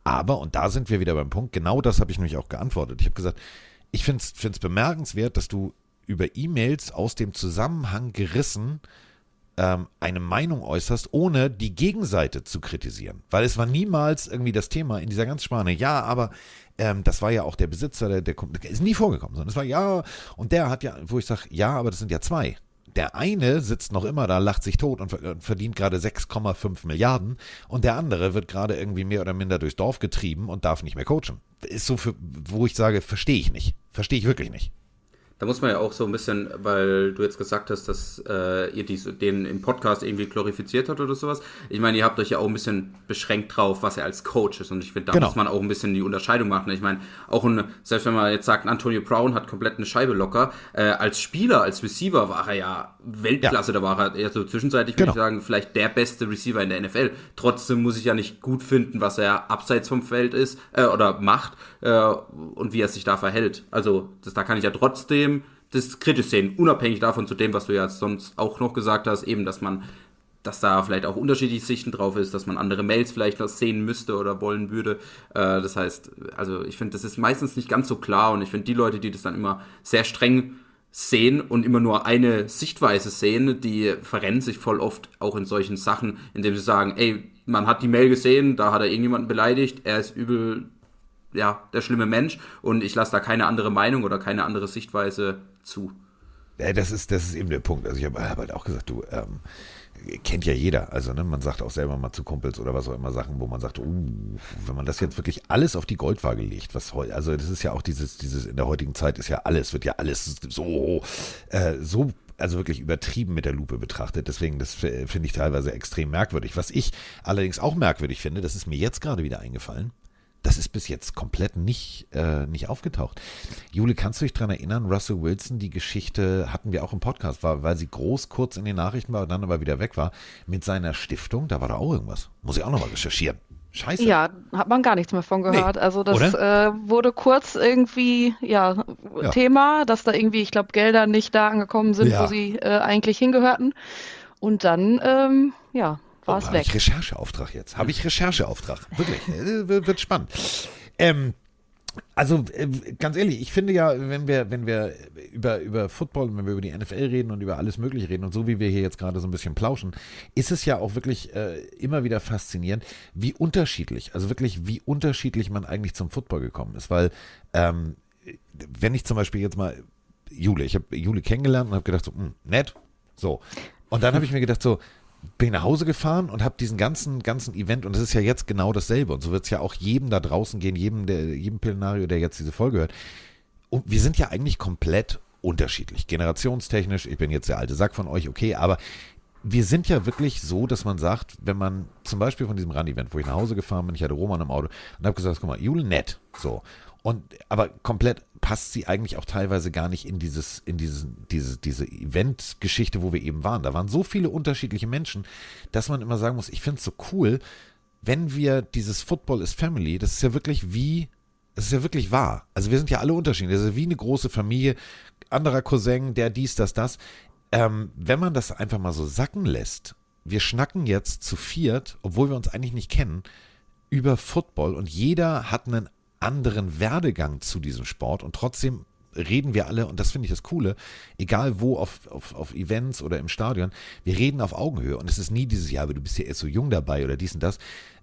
Aber, und da sind wir wieder beim Punkt, genau das habe ich nämlich auch geantwortet. Ich habe gesagt, ich finde es bemerkenswert, dass du über E-Mails aus dem Zusammenhang gerissen ähm, eine Meinung äußerst, ohne die Gegenseite zu kritisieren. Weil es war niemals irgendwie das Thema in dieser ganzen Spanne, ja, aber ähm, das war ja auch der Besitzer, der, der, der ist nie vorgekommen, sondern es war ja, und der hat ja, wo ich sage, ja, aber das sind ja zwei. Der eine sitzt noch immer da, lacht sich tot und verdient gerade 6,5 Milliarden und der andere wird gerade irgendwie mehr oder minder durchs Dorf getrieben und darf nicht mehr coachen. Ist so, für, wo ich sage, verstehe ich nicht. Verstehe ich wirklich nicht. Da muss man ja auch so ein bisschen, weil du jetzt gesagt hast, dass äh, ihr dies, den im Podcast irgendwie glorifiziert habt oder sowas. Ich meine, ihr habt euch ja auch ein bisschen beschränkt drauf, was er als Coach ist. Und ich finde, da genau. muss man auch ein bisschen die Unterscheidung machen. Ich meine, auch ein, selbst wenn man jetzt sagt, Antonio Brown hat komplett eine Scheibe locker, äh, als Spieler, als Receiver war er ja Weltklasse. Ja. Da war er eher so zwischenzeitlich, genau. würde ich sagen, vielleicht der beste Receiver in der NFL. Trotzdem muss ich ja nicht gut finden, was er abseits vom Feld ist äh, oder macht äh, und wie er sich da verhält. Also, das, da kann ich ja trotzdem das kritisch sehen, unabhängig davon zu dem, was du ja sonst auch noch gesagt hast, eben, dass man, dass da vielleicht auch unterschiedliche Sichten drauf ist, dass man andere Mails vielleicht noch sehen müsste oder wollen würde. Äh, das heißt, also ich finde, das ist meistens nicht ganz so klar und ich finde, die Leute, die das dann immer sehr streng sehen und immer nur eine Sichtweise sehen, die verrennen sich voll oft auch in solchen Sachen, indem sie sagen, ey, man hat die Mail gesehen, da hat er irgendjemanden beleidigt, er ist übel, ja, der schlimme Mensch und ich lasse da keine andere Meinung oder keine andere Sichtweise zu. Ja, das ist, das ist eben der Punkt. Also ich habe hab halt auch gesagt, du, ähm, kennt ja jeder. Also, ne, man sagt auch selber mal zu Kumpels oder was auch immer Sachen, wo man sagt, uh, wenn man das jetzt wirklich alles auf die Goldwaage legt, was heute, also das ist ja auch dieses, dieses, in der heutigen Zeit ist ja alles, wird ja alles so, äh, so also wirklich übertrieben mit der Lupe betrachtet. Deswegen, das finde ich teilweise extrem merkwürdig. Was ich allerdings auch merkwürdig finde, das ist mir jetzt gerade wieder eingefallen, das ist bis jetzt komplett nicht, äh, nicht aufgetaucht. Jule, kannst du dich daran erinnern, Russell Wilson, die Geschichte hatten wir auch im Podcast, war, weil sie groß kurz in den Nachrichten war und dann aber wieder weg war, mit seiner Stiftung, da war da auch irgendwas. Muss ich auch nochmal recherchieren. Scheiße. Ja, hat man gar nichts mehr von gehört. Nee, also das äh, wurde kurz irgendwie ja, ja, Thema, dass da irgendwie, ich glaube, Gelder nicht da angekommen sind, ja. wo sie äh, eigentlich hingehörten. Und dann, ähm, ja, war es oh, weg. Habe ich Rechercheauftrag jetzt? Habe ich Rechercheauftrag? Wirklich, äh, wird spannend. Ähm, also äh, ganz ehrlich, ich finde ja, wenn wir, wenn wir über, über Football, wenn wir über die NFL reden und über alles Mögliche reden und so wie wir hier jetzt gerade so ein bisschen plauschen, ist es ja auch wirklich äh, immer wieder faszinierend, wie unterschiedlich, also wirklich, wie unterschiedlich man eigentlich zum Football gekommen ist. Weil, ähm, wenn ich zum Beispiel jetzt mal Jule, ich habe Jule kennengelernt und habe gedacht, so, mh, hm, nett, so. Und dann habe ich mir gedacht, so, bin ich nach Hause gefahren und habe diesen ganzen, ganzen Event, und es ist ja jetzt genau dasselbe, und so wird es ja auch jedem da draußen gehen, jedem, der, jedem Plenario, der jetzt diese Folge hört. Und wir sind ja eigentlich komplett unterschiedlich. Generationstechnisch, ich bin jetzt der alte Sack von euch, okay, aber wir sind ja wirklich so, dass man sagt, wenn man zum Beispiel von diesem Run-Event, wo ich nach Hause gefahren bin, ich hatte Roman im Auto und habe gesagt, guck mal, Jule nett, so. Und aber komplett passt sie eigentlich auch teilweise gar nicht in dieses, in dieses, diese, diese Event-Geschichte, wo wir eben waren. Da waren so viele unterschiedliche Menschen, dass man immer sagen muss, ich finde es so cool, wenn wir dieses Football is Family, das ist ja wirklich wie, das ist ja wirklich wahr. Also wir sind ja alle unterschiedlich. Das ist wie eine große Familie, anderer Cousin, der dies, das, das. Ähm, wenn man das einfach mal so sacken lässt, wir schnacken jetzt zu viert, obwohl wir uns eigentlich nicht kennen, über Football und jeder hat einen anderen Werdegang zu diesem Sport und trotzdem reden wir alle, und das finde ich das Coole, egal wo, auf, auf, auf Events oder im Stadion, wir reden auf Augenhöhe und es ist nie dieses, ja, aber du bist ja erst so jung dabei oder dies und das.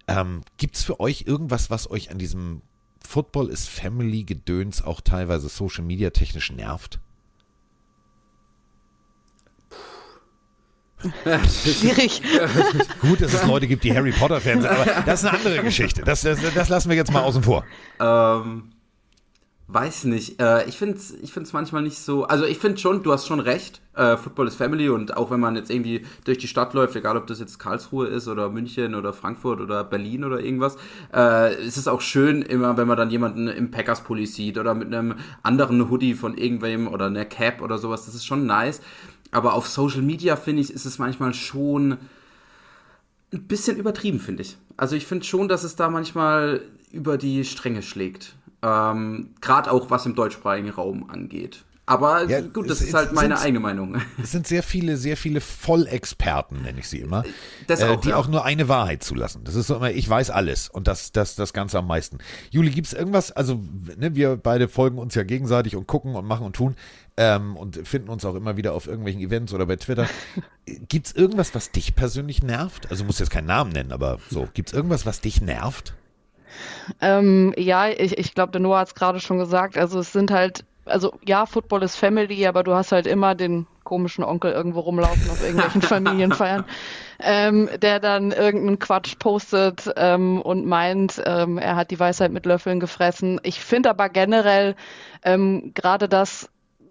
Ähm, Gibt es für euch irgendwas, was euch an diesem Football is Family Gedöns auch teilweise Social Media technisch nervt? Schwierig. Gut, dass es Leute gibt, die Harry Potter-Fans sind, aber das ist eine andere Geschichte. Das, das, das lassen wir jetzt mal außen vor. Ähm, weiß nicht. Äh, ich finde es ich find's manchmal nicht so. Also, ich finde schon, du hast schon recht. Äh, Football ist Family und auch wenn man jetzt irgendwie durch die Stadt läuft, egal ob das jetzt Karlsruhe ist oder München oder Frankfurt oder Berlin oder irgendwas, äh, ist es auch schön, immer wenn man dann jemanden im Packers-Pulli sieht oder mit einem anderen Hoodie von irgendwem oder einer Cap oder sowas. Das ist schon nice. Aber auf Social Media, finde ich, ist es manchmal schon ein bisschen übertrieben, finde ich. Also ich finde schon, dass es da manchmal über die Stränge schlägt. Ähm, Gerade auch was im deutschsprachigen Raum angeht. Aber ja, gut, das es, ist halt meine eigene Meinung. Es sind sehr viele, sehr viele Vollexperten, nenne ich sie immer, äh, auch, die ja. auch nur eine Wahrheit zulassen. Das ist so immer, ich weiß alles und das, das, das Ganze am meisten. Juli, gibt es irgendwas, also ne, wir beide folgen uns ja gegenseitig und gucken und machen und tun ähm, und finden uns auch immer wieder auf irgendwelchen Events oder bei Twitter. gibt es irgendwas, was dich persönlich nervt? Also du musst jetzt keinen Namen nennen, aber so, gibt es irgendwas, was dich nervt? Ähm, ja, ich, ich glaube, der Noah hat es gerade schon gesagt. Also es sind halt also ja, Football ist Family, aber du hast halt immer den komischen Onkel irgendwo rumlaufen auf irgendwelchen Familienfeiern, ähm, der dann irgendeinen Quatsch postet ähm, und meint, ähm, er hat die Weisheit mit Löffeln gefressen. Ich finde aber generell ähm, gerade das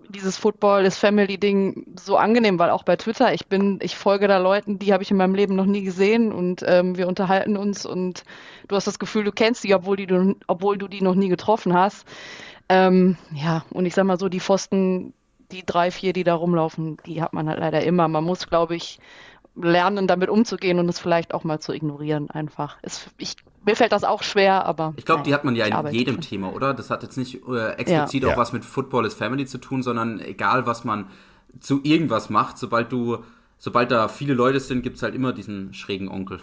dieses Football ist Family Ding so angenehm, weil auch bei Twitter ich bin, ich folge da Leuten, die habe ich in meinem Leben noch nie gesehen und ähm, wir unterhalten uns und du hast das Gefühl, du kennst die, obwohl die du, obwohl du die noch nie getroffen hast. Ähm, ja, und ich sag mal so, die Pfosten, die drei, vier, die da rumlaufen, die hat man halt leider immer. Man muss, glaube ich, lernen, damit umzugehen und es vielleicht auch mal zu ignorieren einfach. Es, ich, mir fällt das auch schwer, aber. Ich glaube, die hat man ja in jedem Thema, oder? Das hat jetzt nicht äh, explizit ja. auch ja. was mit Football is Family zu tun, sondern egal, was man zu irgendwas macht, sobald du, sobald da viele Leute sind, gibt es halt immer diesen schrägen Onkel.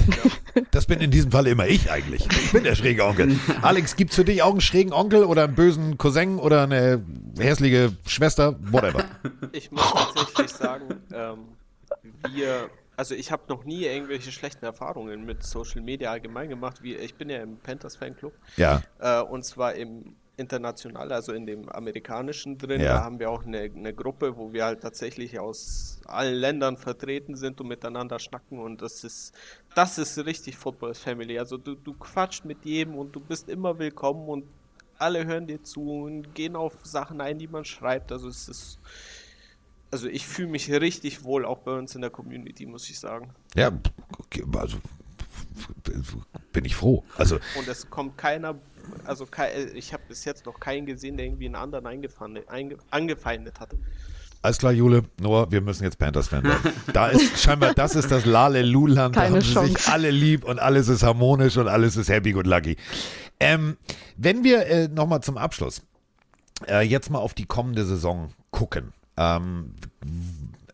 Das bin in diesem Fall immer ich eigentlich. Ich bin der schräge Onkel. Alex, gibt es für dich auch einen schrägen Onkel oder einen bösen Cousin oder eine hässliche Schwester? Whatever. Ich muss tatsächlich sagen, ähm, wir, also ich habe noch nie irgendwelche schlechten Erfahrungen mit Social Media allgemein gemacht. Wie, ich bin ja im Panthers Fanclub. Ja. Äh, und zwar im international, also in dem amerikanischen drin. Ja. Da haben wir auch eine, eine, Gruppe, wo wir halt tatsächlich aus allen Ländern vertreten sind und miteinander schnacken und das ist, das ist richtig Football Family. Also du, du quatscht mit jedem und du bist immer willkommen und alle hören dir zu und gehen auf Sachen ein, die man schreibt. Also es ist, also ich fühle mich richtig wohl auch bei uns in der Community, muss ich sagen. Ja, okay, also bin ich froh. Also und es kommt keiner also ich habe bis jetzt noch keinen gesehen, der irgendwie einen anderen angefeindet hat. Alles klar, Jule, Noah, wir müssen jetzt Panthers-Fan werden. Da ist scheinbar, das ist das Lale-Luland, da haben sie sich alle lieb und alles ist harmonisch und alles ist happy und lucky. Ähm, wenn wir äh, nochmal zum Abschluss äh, jetzt mal auf die kommende Saison gucken, ähm,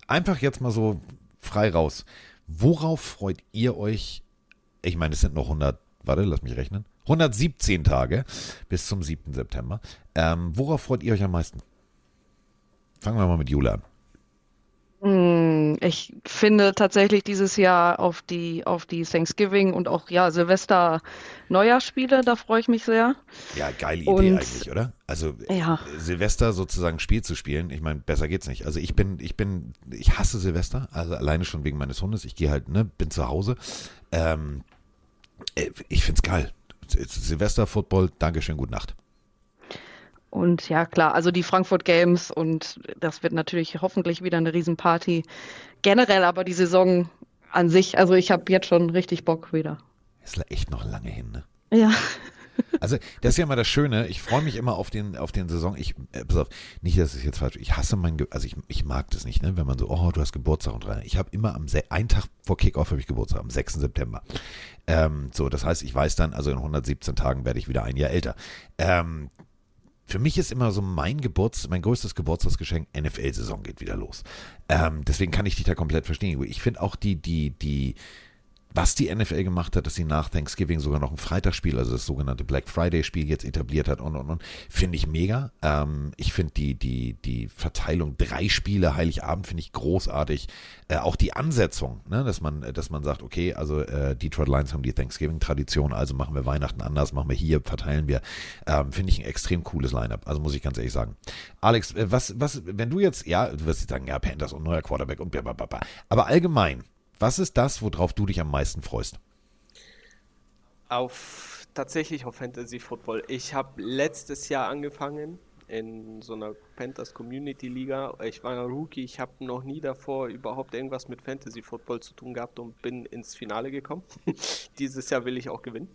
einfach jetzt mal so frei raus. Worauf freut ihr euch? Ich meine, es sind noch 100, warte, lass mich rechnen. 117 Tage bis zum 7. September. Ähm, worauf freut ihr euch am meisten? Fangen wir mal mit Jule an. Hm, ich finde tatsächlich dieses Jahr auf die, auf die Thanksgiving und auch ja, Silvester Neujahrspiele, da freue ich mich sehr. Ja, geile Idee und, eigentlich, oder? Also ja. Silvester sozusagen Spiel zu spielen, ich meine, besser geht's nicht. Also ich bin, ich bin, ich hasse Silvester, also alleine schon wegen meines Hundes. Ich gehe halt, ne, bin zu Hause. Ähm, äh, ich find's geil. Silvester Football, Dankeschön, gute Nacht. Und ja, klar, also die Frankfurt Games und das wird natürlich hoffentlich wieder eine Riesenparty. Generell aber die Saison an sich, also ich habe jetzt schon richtig Bock wieder. Ist echt noch lange hin, ne? Ja. Also, das ist ja immer das Schöne. Ich freue mich immer auf den, auf den Saison. Ich, äh, pass auf, nicht, dass es jetzt falsch Ich hasse mein, Ge also ich, ich mag das nicht, ne, wenn man so, oh, du hast Geburtstag und rein. Ich habe immer am, einen Tag vor Kickoff habe ich Geburtstag, am 6. September. Ähm, so, das heißt, ich weiß dann, also in 117 Tagen werde ich wieder ein Jahr älter. Ähm, für mich ist immer so mein Geburts, mein größtes Geburtstagsgeschenk, NFL-Saison geht wieder los. Ähm, deswegen kann ich dich da komplett verstehen. Ich finde auch die, die, die, was die NFL gemacht hat, dass sie nach Thanksgiving sogar noch ein Freitagsspiel, also das sogenannte Black Friday-Spiel jetzt etabliert hat und und und, finde ich mega. Ähm, ich finde die, die, die Verteilung drei Spiele, Heiligabend finde ich großartig. Äh, auch die Ansetzung, ne, dass man, dass man sagt, okay, also äh, Detroit Lions haben die Thanksgiving-Tradition, also machen wir Weihnachten anders, machen wir hier, verteilen wir. Ähm, finde ich ein extrem cooles Line-Up. Also muss ich ganz ehrlich sagen. Alex, äh, was, was, wenn du jetzt, ja, du wirst jetzt sagen, ja, Panthers und neuer Quarterback und blablabla. Aber allgemein, was ist das, worauf du dich am meisten freust? Auf tatsächlich auf Fantasy Football. Ich habe letztes Jahr angefangen in so einer Panthers Community Liga. Ich war ein Rookie, ich habe noch nie davor überhaupt irgendwas mit Fantasy Football zu tun gehabt und bin ins Finale gekommen. Dieses Jahr will ich auch gewinnen.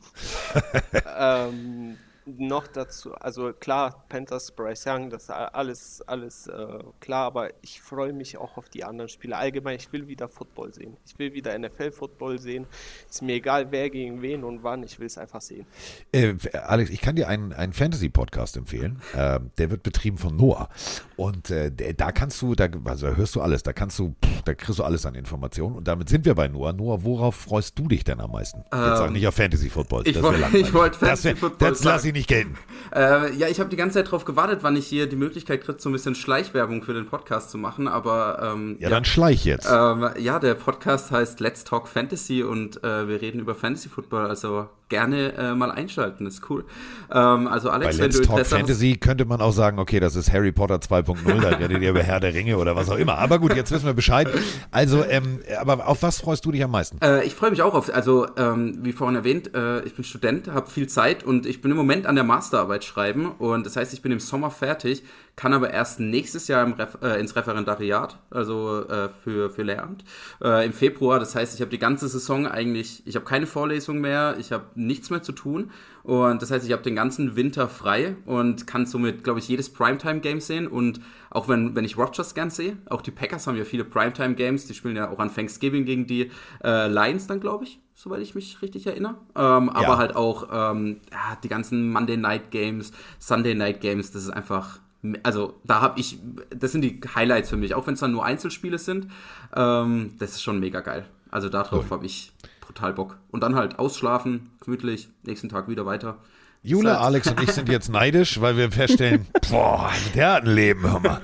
ähm, noch dazu, also klar, Panthers, Bryce Young, das ist alles, alles äh, klar, aber ich freue mich auch auf die anderen Spiele. Allgemein, ich will wieder Football sehen. Ich will wieder NFL-Football sehen. Ist mir egal, wer gegen wen und wann, ich will es einfach sehen. Äh, Alex, ich kann dir einen, einen Fantasy-Podcast empfehlen. Äh, der wird betrieben von Noah. Und äh, da kannst du, da, also da hörst du alles, da kannst du, pff, da kriegst du alles an Informationen. Und damit sind wir bei Noah. Noah, worauf freust du dich denn am meisten? Ähm, Jetzt sag nicht auf Fantasy-Football. Ich wollte wollt Fantasy-Football. Das, das lass ich nicht gelten. Äh, ja, ich habe die ganze Zeit darauf gewartet, wann ich hier die Möglichkeit kriege, so ein bisschen Schleichwerbung für den Podcast zu machen, aber ähm, ja, ja, dann schleich jetzt. Ähm, ja, der Podcast heißt Let's Talk Fantasy und äh, wir reden über Fantasy Football, also gerne äh, mal einschalten, ist cool. Ähm, also Alex, Bei wenn Let's du Talk Fantasy hast, könnte man auch sagen, okay, das ist Harry Potter 2.0, da redet ihr über Herr der Ringe oder was auch immer. Aber gut, jetzt wissen wir Bescheid. Also, ähm, aber auf was freust du dich am meisten? Äh, ich freue mich auch auf, also ähm, wie vorhin erwähnt, äh, ich bin Student, habe viel Zeit und ich bin im Moment an der Masterarbeit schreiben und das heißt, ich bin im Sommer fertig, kann aber erst nächstes Jahr im Ref äh, ins Referendariat, also äh, für, für Lehramt, äh, im Februar. Das heißt, ich habe die ganze Saison eigentlich, ich habe keine Vorlesung mehr, ich habe nichts mehr zu tun und das heißt, ich habe den ganzen Winter frei und kann somit, glaube ich, jedes Primetime-Game sehen und Auch wenn, wenn ich Rogers gern sehe. Auch die Packers haben ja viele Primetime-Games. Die spielen ja auch an Thanksgiving gegen die äh, Lions dann, glaube ich, soweit ich mich richtig erinnere. Ähm, aber ja. halt auch ähm, ja, die ganzen Monday Night Games, Sunday Night Games. Das ist einfach also da habe ich, das sind die Highlights für mich, auch wenn es dann nur Einzelspiele sind. Ähm, das ist schon mega geil. Also darauf oh. habe ich total Bock. Und dann halt ausschlafen, gemütlich, nächsten Tag wieder weiter. Jule, Alex und ich sind jetzt neidisch, weil wir feststellen, boah, der hat ein Leben, hör mal.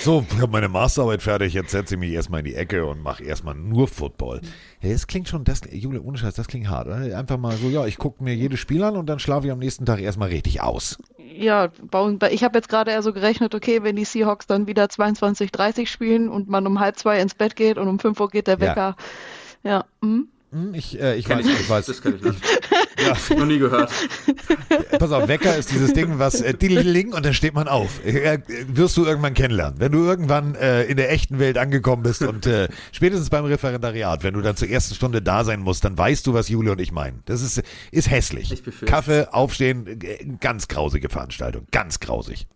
So, ich habe meine Masterarbeit fertig, jetzt setze ich mich erstmal in die Ecke und mache erstmal nur Football. Ja, das klingt schon, das, Jule, ohne Scheiß, das klingt hart. Oder? Einfach mal so, ja, ich gucke mir jedes Spiel an und dann schlafe ich am nächsten Tag erstmal richtig aus. Ja, ich habe jetzt gerade eher so gerechnet, okay, wenn die Seahawks dann wieder 22, 30 spielen und man um halb zwei ins Bett geht und um fünf Uhr geht der Wecker. Ja. ja hm? Hm, ich, äh, ich, weiß, ich, ich weiß. Das kenne ich nicht. Ja. Noch nie gehört. Pass auf, Wecker ist dieses Ding, was äh, Ding und dann steht man auf. Äh, wirst du irgendwann kennenlernen. Wenn du irgendwann äh, in der echten Welt angekommen bist und äh, spätestens beim Referendariat, wenn du dann zur ersten Stunde da sein musst, dann weißt du, was Jule und ich meinen. Das ist, ist hässlich. Kaffee, aufstehen, äh, ganz grausige Veranstaltung. Ganz grausig.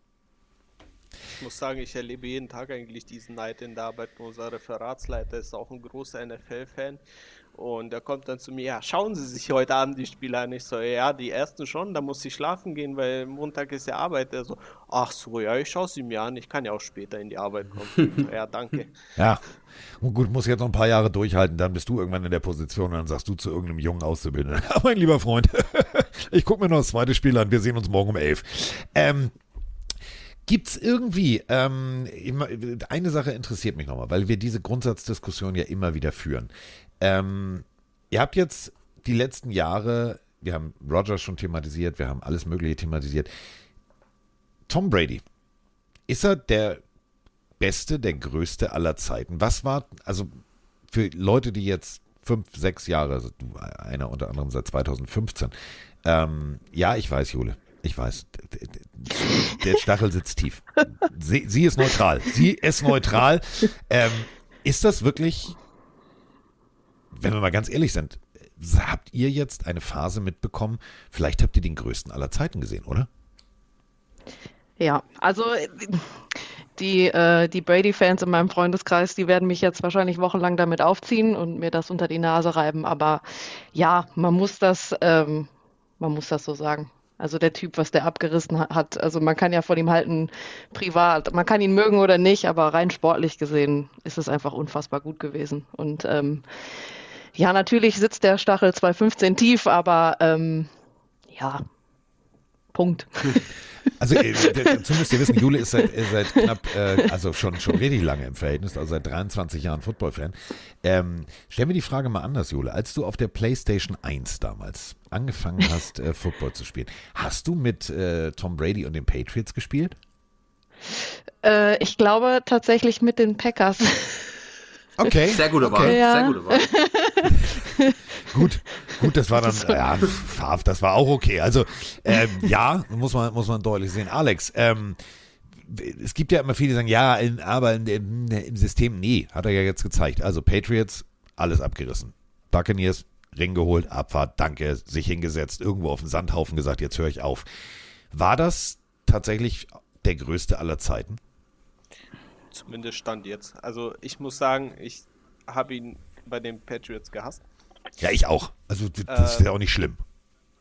Ich muss sagen, ich erlebe jeden Tag eigentlich diesen Neid in der Arbeit. Unser Referatsleiter ist auch ein großer NFL-Fan. Und er kommt dann zu mir, ja, schauen Sie sich heute Abend die Spiele an. Ich so, ja, die ersten schon, da muss ich schlafen gehen, weil Montag ist ja Arbeit. Er so, ach so, ja, ich schaue sie mir an, ich kann ja auch später in die Arbeit kommen. ja, danke. Ja, und gut, muss jetzt noch ein paar Jahre durchhalten, dann bist du irgendwann in der Position und dann sagst du zu irgendeinem jungen Auszubildenden, mein lieber Freund, ich gucke mir noch das zweite Spiel an, wir sehen uns morgen um elf. Ähm, Gibt es irgendwie, ähm, eine Sache interessiert mich nochmal, weil wir diese Grundsatzdiskussion ja immer wieder führen. Ähm, ihr habt jetzt die letzten Jahre, wir haben Rogers schon thematisiert, wir haben alles Mögliche thematisiert. Tom Brady, ist er der beste, der größte aller Zeiten? Was war, also für Leute, die jetzt fünf, sechs Jahre, also einer unter anderem seit 2015, ähm, ja, ich weiß, Jule, ich weiß, der Stachel sitzt tief. Sie, sie ist neutral. Sie ist neutral. Ähm, ist das wirklich wenn wir mal ganz ehrlich sind, habt ihr jetzt eine Phase mitbekommen, vielleicht habt ihr den größten aller Zeiten gesehen, oder? Ja, also die, äh, die Brady-Fans in meinem Freundeskreis, die werden mich jetzt wahrscheinlich wochenlang damit aufziehen und mir das unter die Nase reiben. Aber ja, man muss das, ähm, man muss das so sagen. Also der Typ, was der abgerissen hat, also man kann ja von ihm halten privat, man kann ihn mögen oder nicht, aber rein sportlich gesehen ist es einfach unfassbar gut gewesen. Und ähm, ja, natürlich sitzt der Stachel 215 tief, aber ähm, ja, Punkt. Also äh, dazu müsst ihr wissen, Jule ist seit, äh, seit knapp, äh, also schon, schon richtig lange im Verhältnis, also seit 23 Jahren Football-Fan. Ähm, stell mir die Frage mal anders, Jule. Als du auf der PlayStation 1 damals angefangen hast, äh, Football zu spielen, hast du mit äh, Tom Brady und den Patriots gespielt? Äh, ich glaube tatsächlich mit den Packers. Okay. Sehr gute Wahl. Ja. Sehr gute Wahl. gut, gut, das war dann, ja, Farf, das war auch okay. Also, ähm, ja, muss man, muss man deutlich sehen. Alex, ähm, es gibt ja immer viele, die sagen, ja, in, aber in, in, im System, nee, hat er ja jetzt gezeigt. Also, Patriots, alles abgerissen. Buccaneers, Ring geholt, Abfahrt, danke, sich hingesetzt, irgendwo auf den Sandhaufen gesagt, jetzt höre ich auf. War das tatsächlich der größte aller Zeiten? Zumindest stand jetzt. Also ich muss sagen, ich habe ihn bei den Patriots gehasst. Ja, ich auch. Also das ist ja auch nicht schlimm.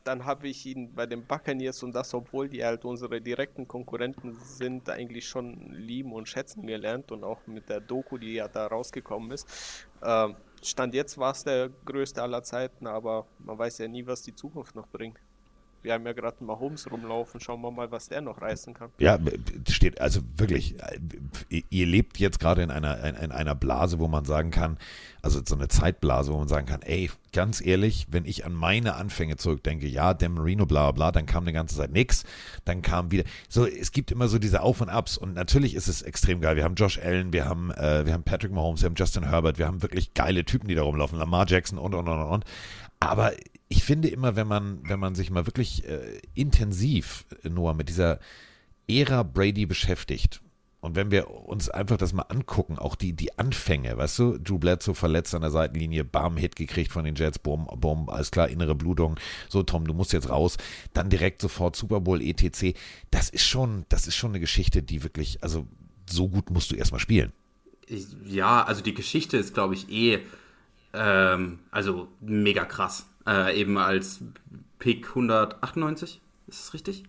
Dann habe ich ihn bei den Buccaneers und das, obwohl die halt unsere direkten Konkurrenten sind, eigentlich schon lieben und schätzen gelernt und auch mit der Doku, die ja da rausgekommen ist. Äh, Stand jetzt war es der größte aller Zeiten, aber man weiß ja nie, was die Zukunft noch bringt. Wir haben ja gerade mal Holmes rumlaufen. Schauen wir mal, was der noch reißen kann. Ja, steht also wirklich. Äh, ihr lebt jetzt gerade in einer in einer Blase, wo man sagen kann, also so eine Zeitblase, wo man sagen kann, ey, ganz ehrlich, wenn ich an meine Anfänge zurückdenke, ja, Dan Marino, bla bla, dann kam die ganze Zeit nichts, dann kam wieder. So, es gibt immer so diese Auf und Abs und natürlich ist es extrem geil. Wir haben Josh Allen, wir haben äh, wir haben Patrick Mahomes, wir haben Justin Herbert, wir haben wirklich geile Typen, die da rumlaufen, Lamar Jackson und und und und. Aber ich finde immer, wenn man, wenn man sich mal wirklich äh, intensiv nur mit dieser Ära Brady beschäftigt, und wenn wir uns einfach das mal angucken, auch die, die Anfänge, weißt du, Drew Bledsoe verletzt an der Seitenlinie, Bam, Hit gekriegt von den Jets, Bumm, Bumm, alles klar, innere Blutung, so Tom, du musst jetzt raus, dann direkt sofort Super Bowl, etc. Das ist schon, das ist schon eine Geschichte, die wirklich, also so gut musst du erstmal spielen. Ja, also die Geschichte ist, glaube ich, eh ähm, also mega krass. Äh, eben als Pick 198, ist das richtig?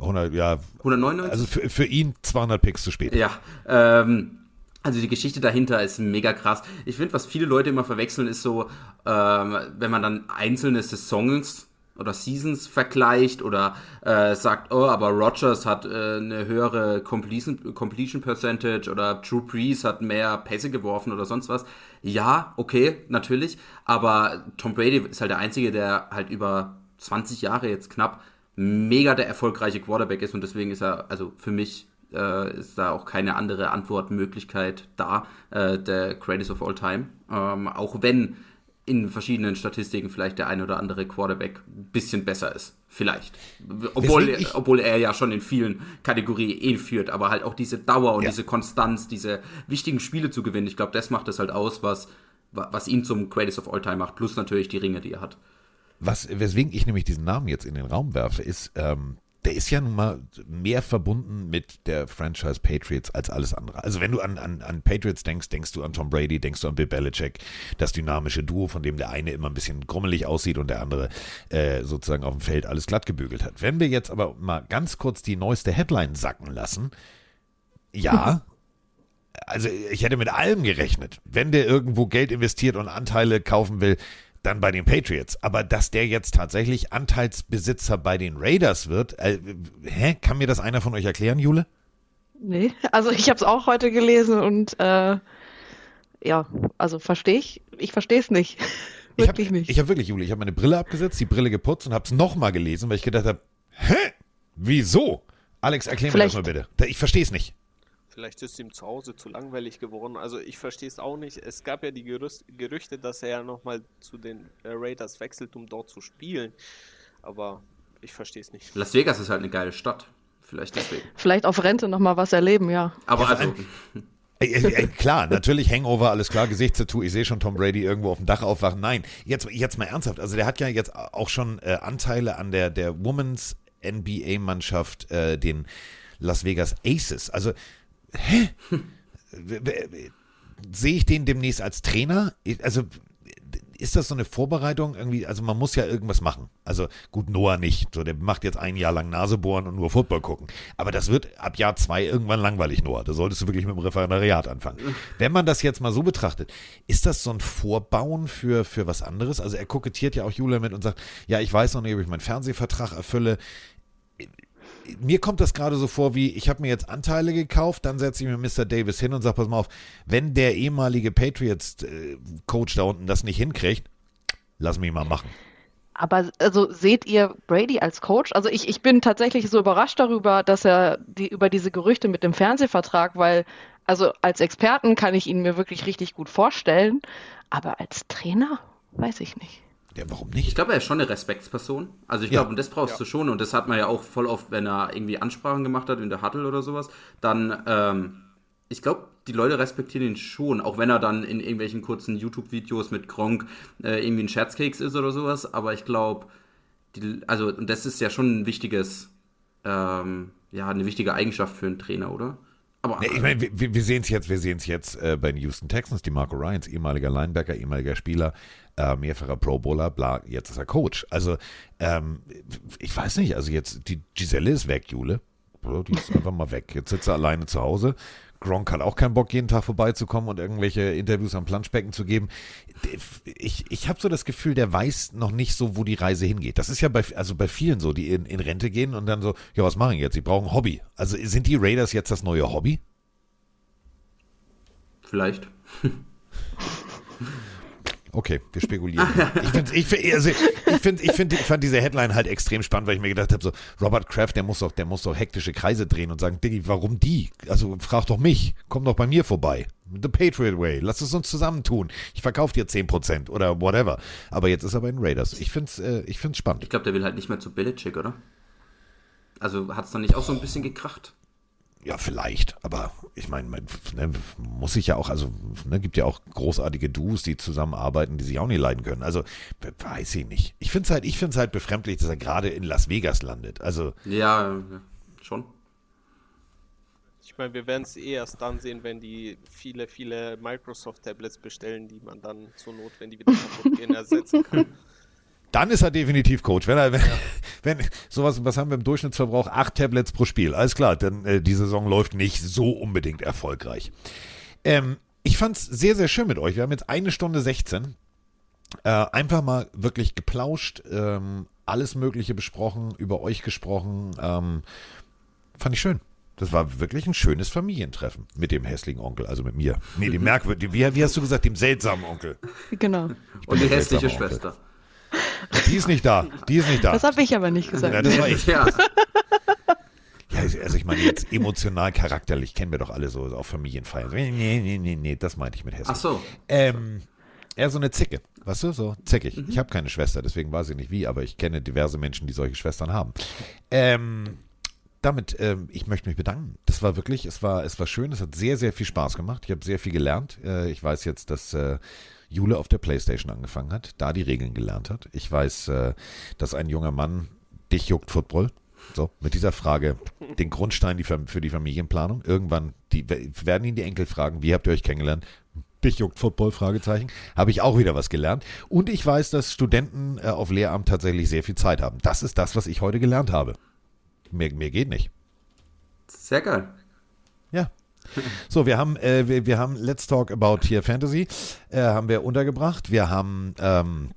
100, ja. 199? Also für, für ihn 200 Picks zu spät. Ja, ähm, also die Geschichte dahinter ist mega krass. Ich finde, was viele Leute immer verwechseln, ist so, ähm, wenn man dann einzelne Saisons oder Seasons vergleicht oder äh, sagt, oh, aber Rogers hat äh, eine höhere Completion, Completion Percentage oder Drew Brees hat mehr Pässe geworfen oder sonst was. Ja, okay, natürlich, aber Tom Brady ist halt der Einzige, der halt über 20 Jahre jetzt knapp mega der erfolgreiche Quarterback ist und deswegen ist er, also für mich äh, ist da auch keine andere Antwortmöglichkeit da, äh, der Greatest of All Time. Ähm, auch wenn in verschiedenen Statistiken vielleicht der ein oder andere Quarterback ein bisschen besser ist. Vielleicht. Obwohl, obwohl er ja schon in vielen Kategorien eh führt, aber halt auch diese Dauer und ja. diese Konstanz, diese wichtigen Spiele zu gewinnen. Ich glaube, das macht es halt aus, was, was ihn zum Greatest of All Time macht, plus natürlich die Ringe, die er hat. Was, weswegen ich nämlich diesen Namen jetzt in den Raum werfe, ist, ähm, der ist ja nun mal mehr verbunden mit der Franchise Patriots als alles andere. Also wenn du an, an, an Patriots denkst, denkst du an Tom Brady, denkst du an Bill Belichick, das dynamische Duo, von dem der eine immer ein bisschen grummelig aussieht und der andere äh, sozusagen auf dem Feld alles glatt gebügelt hat. Wenn wir jetzt aber mal ganz kurz die neueste Headline sacken lassen, ja, also ich hätte mit allem gerechnet. Wenn der irgendwo Geld investiert und Anteile kaufen will, dann bei den Patriots. Aber dass der jetzt tatsächlich Anteilsbesitzer bei den Raiders wird, äh, hä? Kann mir das einer von euch erklären, Jule? Nee, also ich habe es auch heute gelesen und äh, ja, also verstehe ich. Ich verstehe es nicht. wirklich ich hab, nicht. Ich habe wirklich, Jule, ich habe meine Brille abgesetzt, die Brille geputzt und habe es nochmal gelesen, weil ich gedacht habe, hä? Wieso? Alex, erklär mir das mal bitte. Ich verstehe es nicht. Vielleicht ist ihm zu Hause zu langweilig geworden. Also ich verstehe es auch nicht. Es gab ja die Gerüst Gerüchte, dass er ja nochmal zu den äh, Raiders wechselt, um dort zu spielen. Aber ich verstehe es nicht. Las Vegas ist halt eine geile Stadt. Vielleicht deswegen. Vielleicht auf Rente nochmal was erleben, ja. Aber also. Klar, natürlich Hangover, alles klar, Gesichtstattoo. Ich sehe schon Tom Brady irgendwo auf dem Dach aufwachen. Nein, jetzt, jetzt mal ernsthaft. Also der hat ja jetzt auch schon äh, Anteile an der, der Women's NBA-Mannschaft, äh, den Las Vegas Aces. Also hä? Sehe ich den demnächst als Trainer? Also ist das so eine Vorbereitung irgendwie? Also man muss ja irgendwas machen. Also gut, Noah nicht. So, der macht jetzt ein Jahr lang Nasebohren und nur Football gucken. Aber das wird ab Jahr zwei irgendwann langweilig, Noah. Da solltest du wirklich mit dem Referendariat anfangen. Wenn man das jetzt mal so betrachtet, ist das so ein Vorbauen für, für was anderes? Also er kokettiert ja auch Julia mit und sagt, ja, ich weiß noch nicht, ob ich meinen Fernsehvertrag erfülle mir kommt das gerade so vor, wie ich habe mir jetzt Anteile gekauft, dann setze ich mir Mr. Davis hin und sage, pass mal auf, wenn der ehemalige Patriots-Coach da unten das nicht hinkriegt, lass mich mal machen. Aber also seht ihr Brady als Coach? Also ich, ich bin tatsächlich so überrascht darüber, dass er die, über diese Gerüchte mit dem Fernsehvertrag, weil also als Experten kann ich ihn mir wirklich richtig gut vorstellen, aber als Trainer weiß ich nicht. Ja, warum nicht? Ich glaube, er ist schon eine Respektsperson. Also ich ja. glaube, und das brauchst ja. du schon. Und das hat man ja auch voll oft, wenn er irgendwie Ansprachen gemacht hat in der Huddle oder sowas. Dann, ähm, ich glaube, die Leute respektieren ihn schon, auch wenn er dann in irgendwelchen kurzen YouTube-Videos mit Gronk äh, irgendwie ein Scherzkeks ist oder sowas. Aber ich glaube, also, und das ist ja schon ein wichtiges, ähm, ja, eine wichtige Eigenschaft für einen Trainer, oder? Aber, nee, ich meine, wir, wir sehen es jetzt, wir sehen es jetzt äh, bei den Houston Texans, die Marco Ryans, ehemaliger Linebacker, ehemaliger Spieler, äh, mehrfacher Pro Bowler, bla, jetzt ist er Coach. Also, ähm, ich weiß nicht, also jetzt, die Giselle ist weg, Jule. Die ist einfach mal weg. Jetzt sitzt er alleine zu Hause. Gronk hat auch keinen Bock, jeden Tag vorbeizukommen und irgendwelche Interviews am Planschbecken zu geben. Ich, ich habe so das Gefühl, der weiß noch nicht so, wo die Reise hingeht. Das ist ja bei, also bei vielen so, die in, in Rente gehen und dann so, ja, was machen jetzt? Sie brauchen ein Hobby. Also sind die Raiders jetzt das neue Hobby? Vielleicht. Okay, wir spekulieren. ich, find, ich, also, ich, find, ich, find, ich fand diese Headline halt extrem spannend, weil ich mir gedacht habe, so, Robert Kraft, der muss doch, der muss doch hektische Kreise drehen und sagen, Diggi, warum die? Also frag doch mich, komm doch bei mir vorbei. The Patriot Way, lass es uns zusammentun. Ich verkaufe dir 10% oder whatever. Aber jetzt ist er bei den Raiders. Ich finde es äh, ich find's spannend. Ich glaube, der will halt nicht mehr zu Belichick, oder? Also hat es dann nicht auch so ein bisschen gekracht? Ja, vielleicht, aber ich meine, man ne, muss sich ja auch, also ne, gibt ja auch großartige Duos, die zusammenarbeiten, die sich auch nicht leiden können. Also weiß ich nicht. Ich finde es halt, ich finde es halt befremdlich, dass er gerade in Las Vegas landet. Also ja, schon. Ich meine, wir werden es eh erst dann sehen, wenn die viele, viele Microsoft-Tablets bestellen, die man dann zur Not, wenn die wieder kaputt gehen, ersetzen kann. Dann ist er definitiv Coach. Wenn er, wenn, wenn sowas, was haben wir im Durchschnittsverbrauch? Acht Tablets pro Spiel. Alles klar, denn äh, die Saison läuft nicht so unbedingt erfolgreich. Ähm, ich fand's sehr, sehr schön mit euch. Wir haben jetzt eine Stunde 16. Äh, einfach mal wirklich geplauscht, ähm, alles Mögliche besprochen, über euch gesprochen. Ähm, fand ich schön. Das war wirklich ein schönes Familientreffen mit dem hässlichen Onkel, also mit mir. Nee, dem merkwürdigen, wie, wie hast du gesagt, dem seltsamen Onkel. Genau. Und die hässliche seltsame Onkel. Die ist nicht da, die ist nicht da. Das habe ich aber nicht gesagt. Ja, das war ich. Ja. Ja, also ich meine jetzt emotional, charakterlich kennen wir doch alle so auf Familienfeiern. Nee, nee, nee, nee, das meinte ich mit hässlich. Ach so. Ähm, eher so eine Zicke, weißt du, so zickig. Ich habe keine Schwester, deswegen weiß ich nicht wie, aber ich kenne diverse Menschen, die solche Schwestern haben. Ähm, damit, ähm, ich möchte mich bedanken. Das war wirklich, es war, es war schön, es hat sehr, sehr viel Spaß gemacht. Ich habe sehr viel gelernt. Äh, ich weiß jetzt, dass äh, Jule auf der Playstation angefangen hat, da die Regeln gelernt hat. Ich weiß, äh, dass ein junger Mann dich juckt Football. So, mit dieser Frage den Grundstein für die Familienplanung. Irgendwann die, werden ihn die Enkel fragen, wie habt ihr euch kennengelernt? Dich juckt Football? Fragezeichen. Habe ich auch wieder was gelernt. Und ich weiß, dass Studenten äh, auf Lehramt tatsächlich sehr viel Zeit haben. Das ist das, was ich heute gelernt habe. Mehr, mehr geht nicht. Sehr geil. Ja. So, wir haben, äh, wir, wir haben Let's Talk About Here Fantasy, äh, haben wir untergebracht. Wir haben ähm,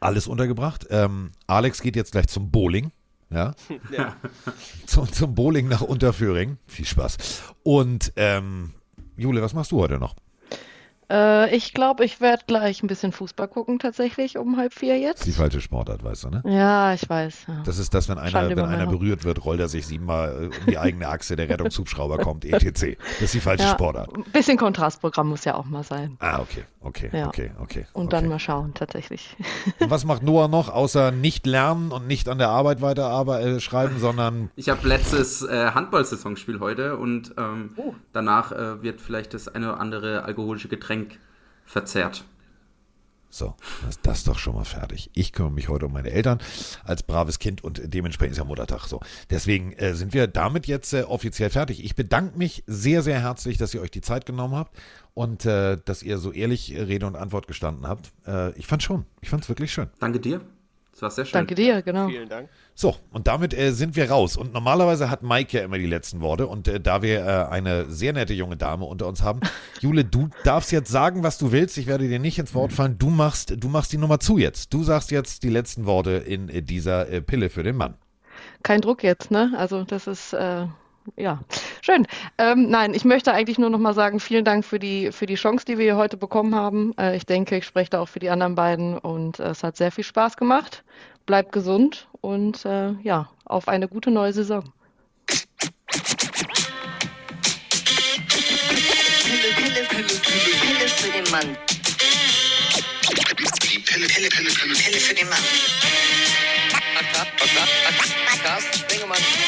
alles untergebracht. Ähm, Alex geht jetzt gleich zum Bowling. Ja, Ja. zum, zum Bowling nach Unterföhring. Viel Spaß. Und ähm, Jule, was machst du heute noch? Äh, ich glaube, ich werde gleich ein bisschen Fußball gucken, tatsächlich um halb vier Das ist jetzt. die falsche Sportart, weißt du, ne? Ja, ich weiß. Ja. Das ist das, wenn einer, Schande wenn einer berührt wird, rollt er sich siebenmal äh, um die eigene Achse, der Rettungshubschrauber kommt, etc. Das ist die falsche Ja, Sportart. ein bisschen Kontrastprogramm muss ja auch mal sein. Ah, okay, okay, Ja. okay, okay. Und okay. dann mal schauen, tatsächlich. Und was macht Noah noch, außer nicht lernen und nicht an der Arbeit weiter aber, äh, schreiben, sondern Ich habe letztes äh, Handball-Saisonspiel heute und ähm, Oh. danach äh, wird vielleicht das eine oder andere alkoholische Getränk verzehrt. so, das, das ist doch schon mal fertig. Ich kümmere mich heute um meine Eltern als braves Kind und dementsprechend ist ja Muttertag so. Deswegen äh, sind wir damit jetzt äh, offiziell fertig. Ich bedanke mich sehr, sehr herzlich, dass ihr euch die Zeit genommen habt und äh, dass ihr so ehrlich Rede und Antwort gestanden habt. Äh, ich fand schon. Ich fand es wirklich schön. Danke dir. Das war sehr schön. Danke dir, genau. Vielen Dank. So, und damit äh, sind wir raus. Und normalerweise hat Mike ja immer die letzten Worte. Und äh, da wir äh, eine sehr nette junge Dame unter uns haben, Jule, du darfst jetzt sagen, was du willst. Ich werde dir nicht ins Wort fallen. Du machst, du machst die Nummer zu jetzt. Du sagst jetzt die letzten Worte in äh, dieser äh, Pille für den Mann. Kein Druck jetzt, ne? Also das ist äh, ja schön. Ähm, nein, ich möchte eigentlich nur noch mal sagen, vielen Dank für die für die Chance, die wir hier heute bekommen haben. Äh, ich denke, ich spreche da auch für die anderen beiden und äh, es hat sehr viel Spaß gemacht. Bleibt gesund und äh, ja, auf eine gute neue Saison. Pille, Pille, Pille, Pille, Pille für den Mann. Die Pille, Pille, Pille, Pille, Pille für den Mann. Carsten Spengemann.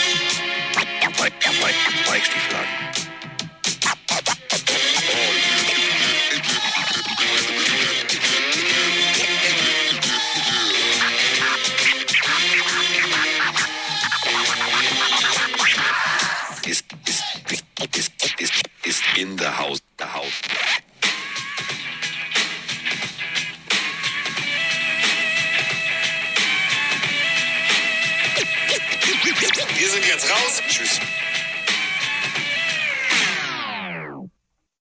Der Mike, der Mike, Mike Stiefel an. Ist, ist, ist, ist in the house, the house. Wir sind jetzt raus. Tschüss.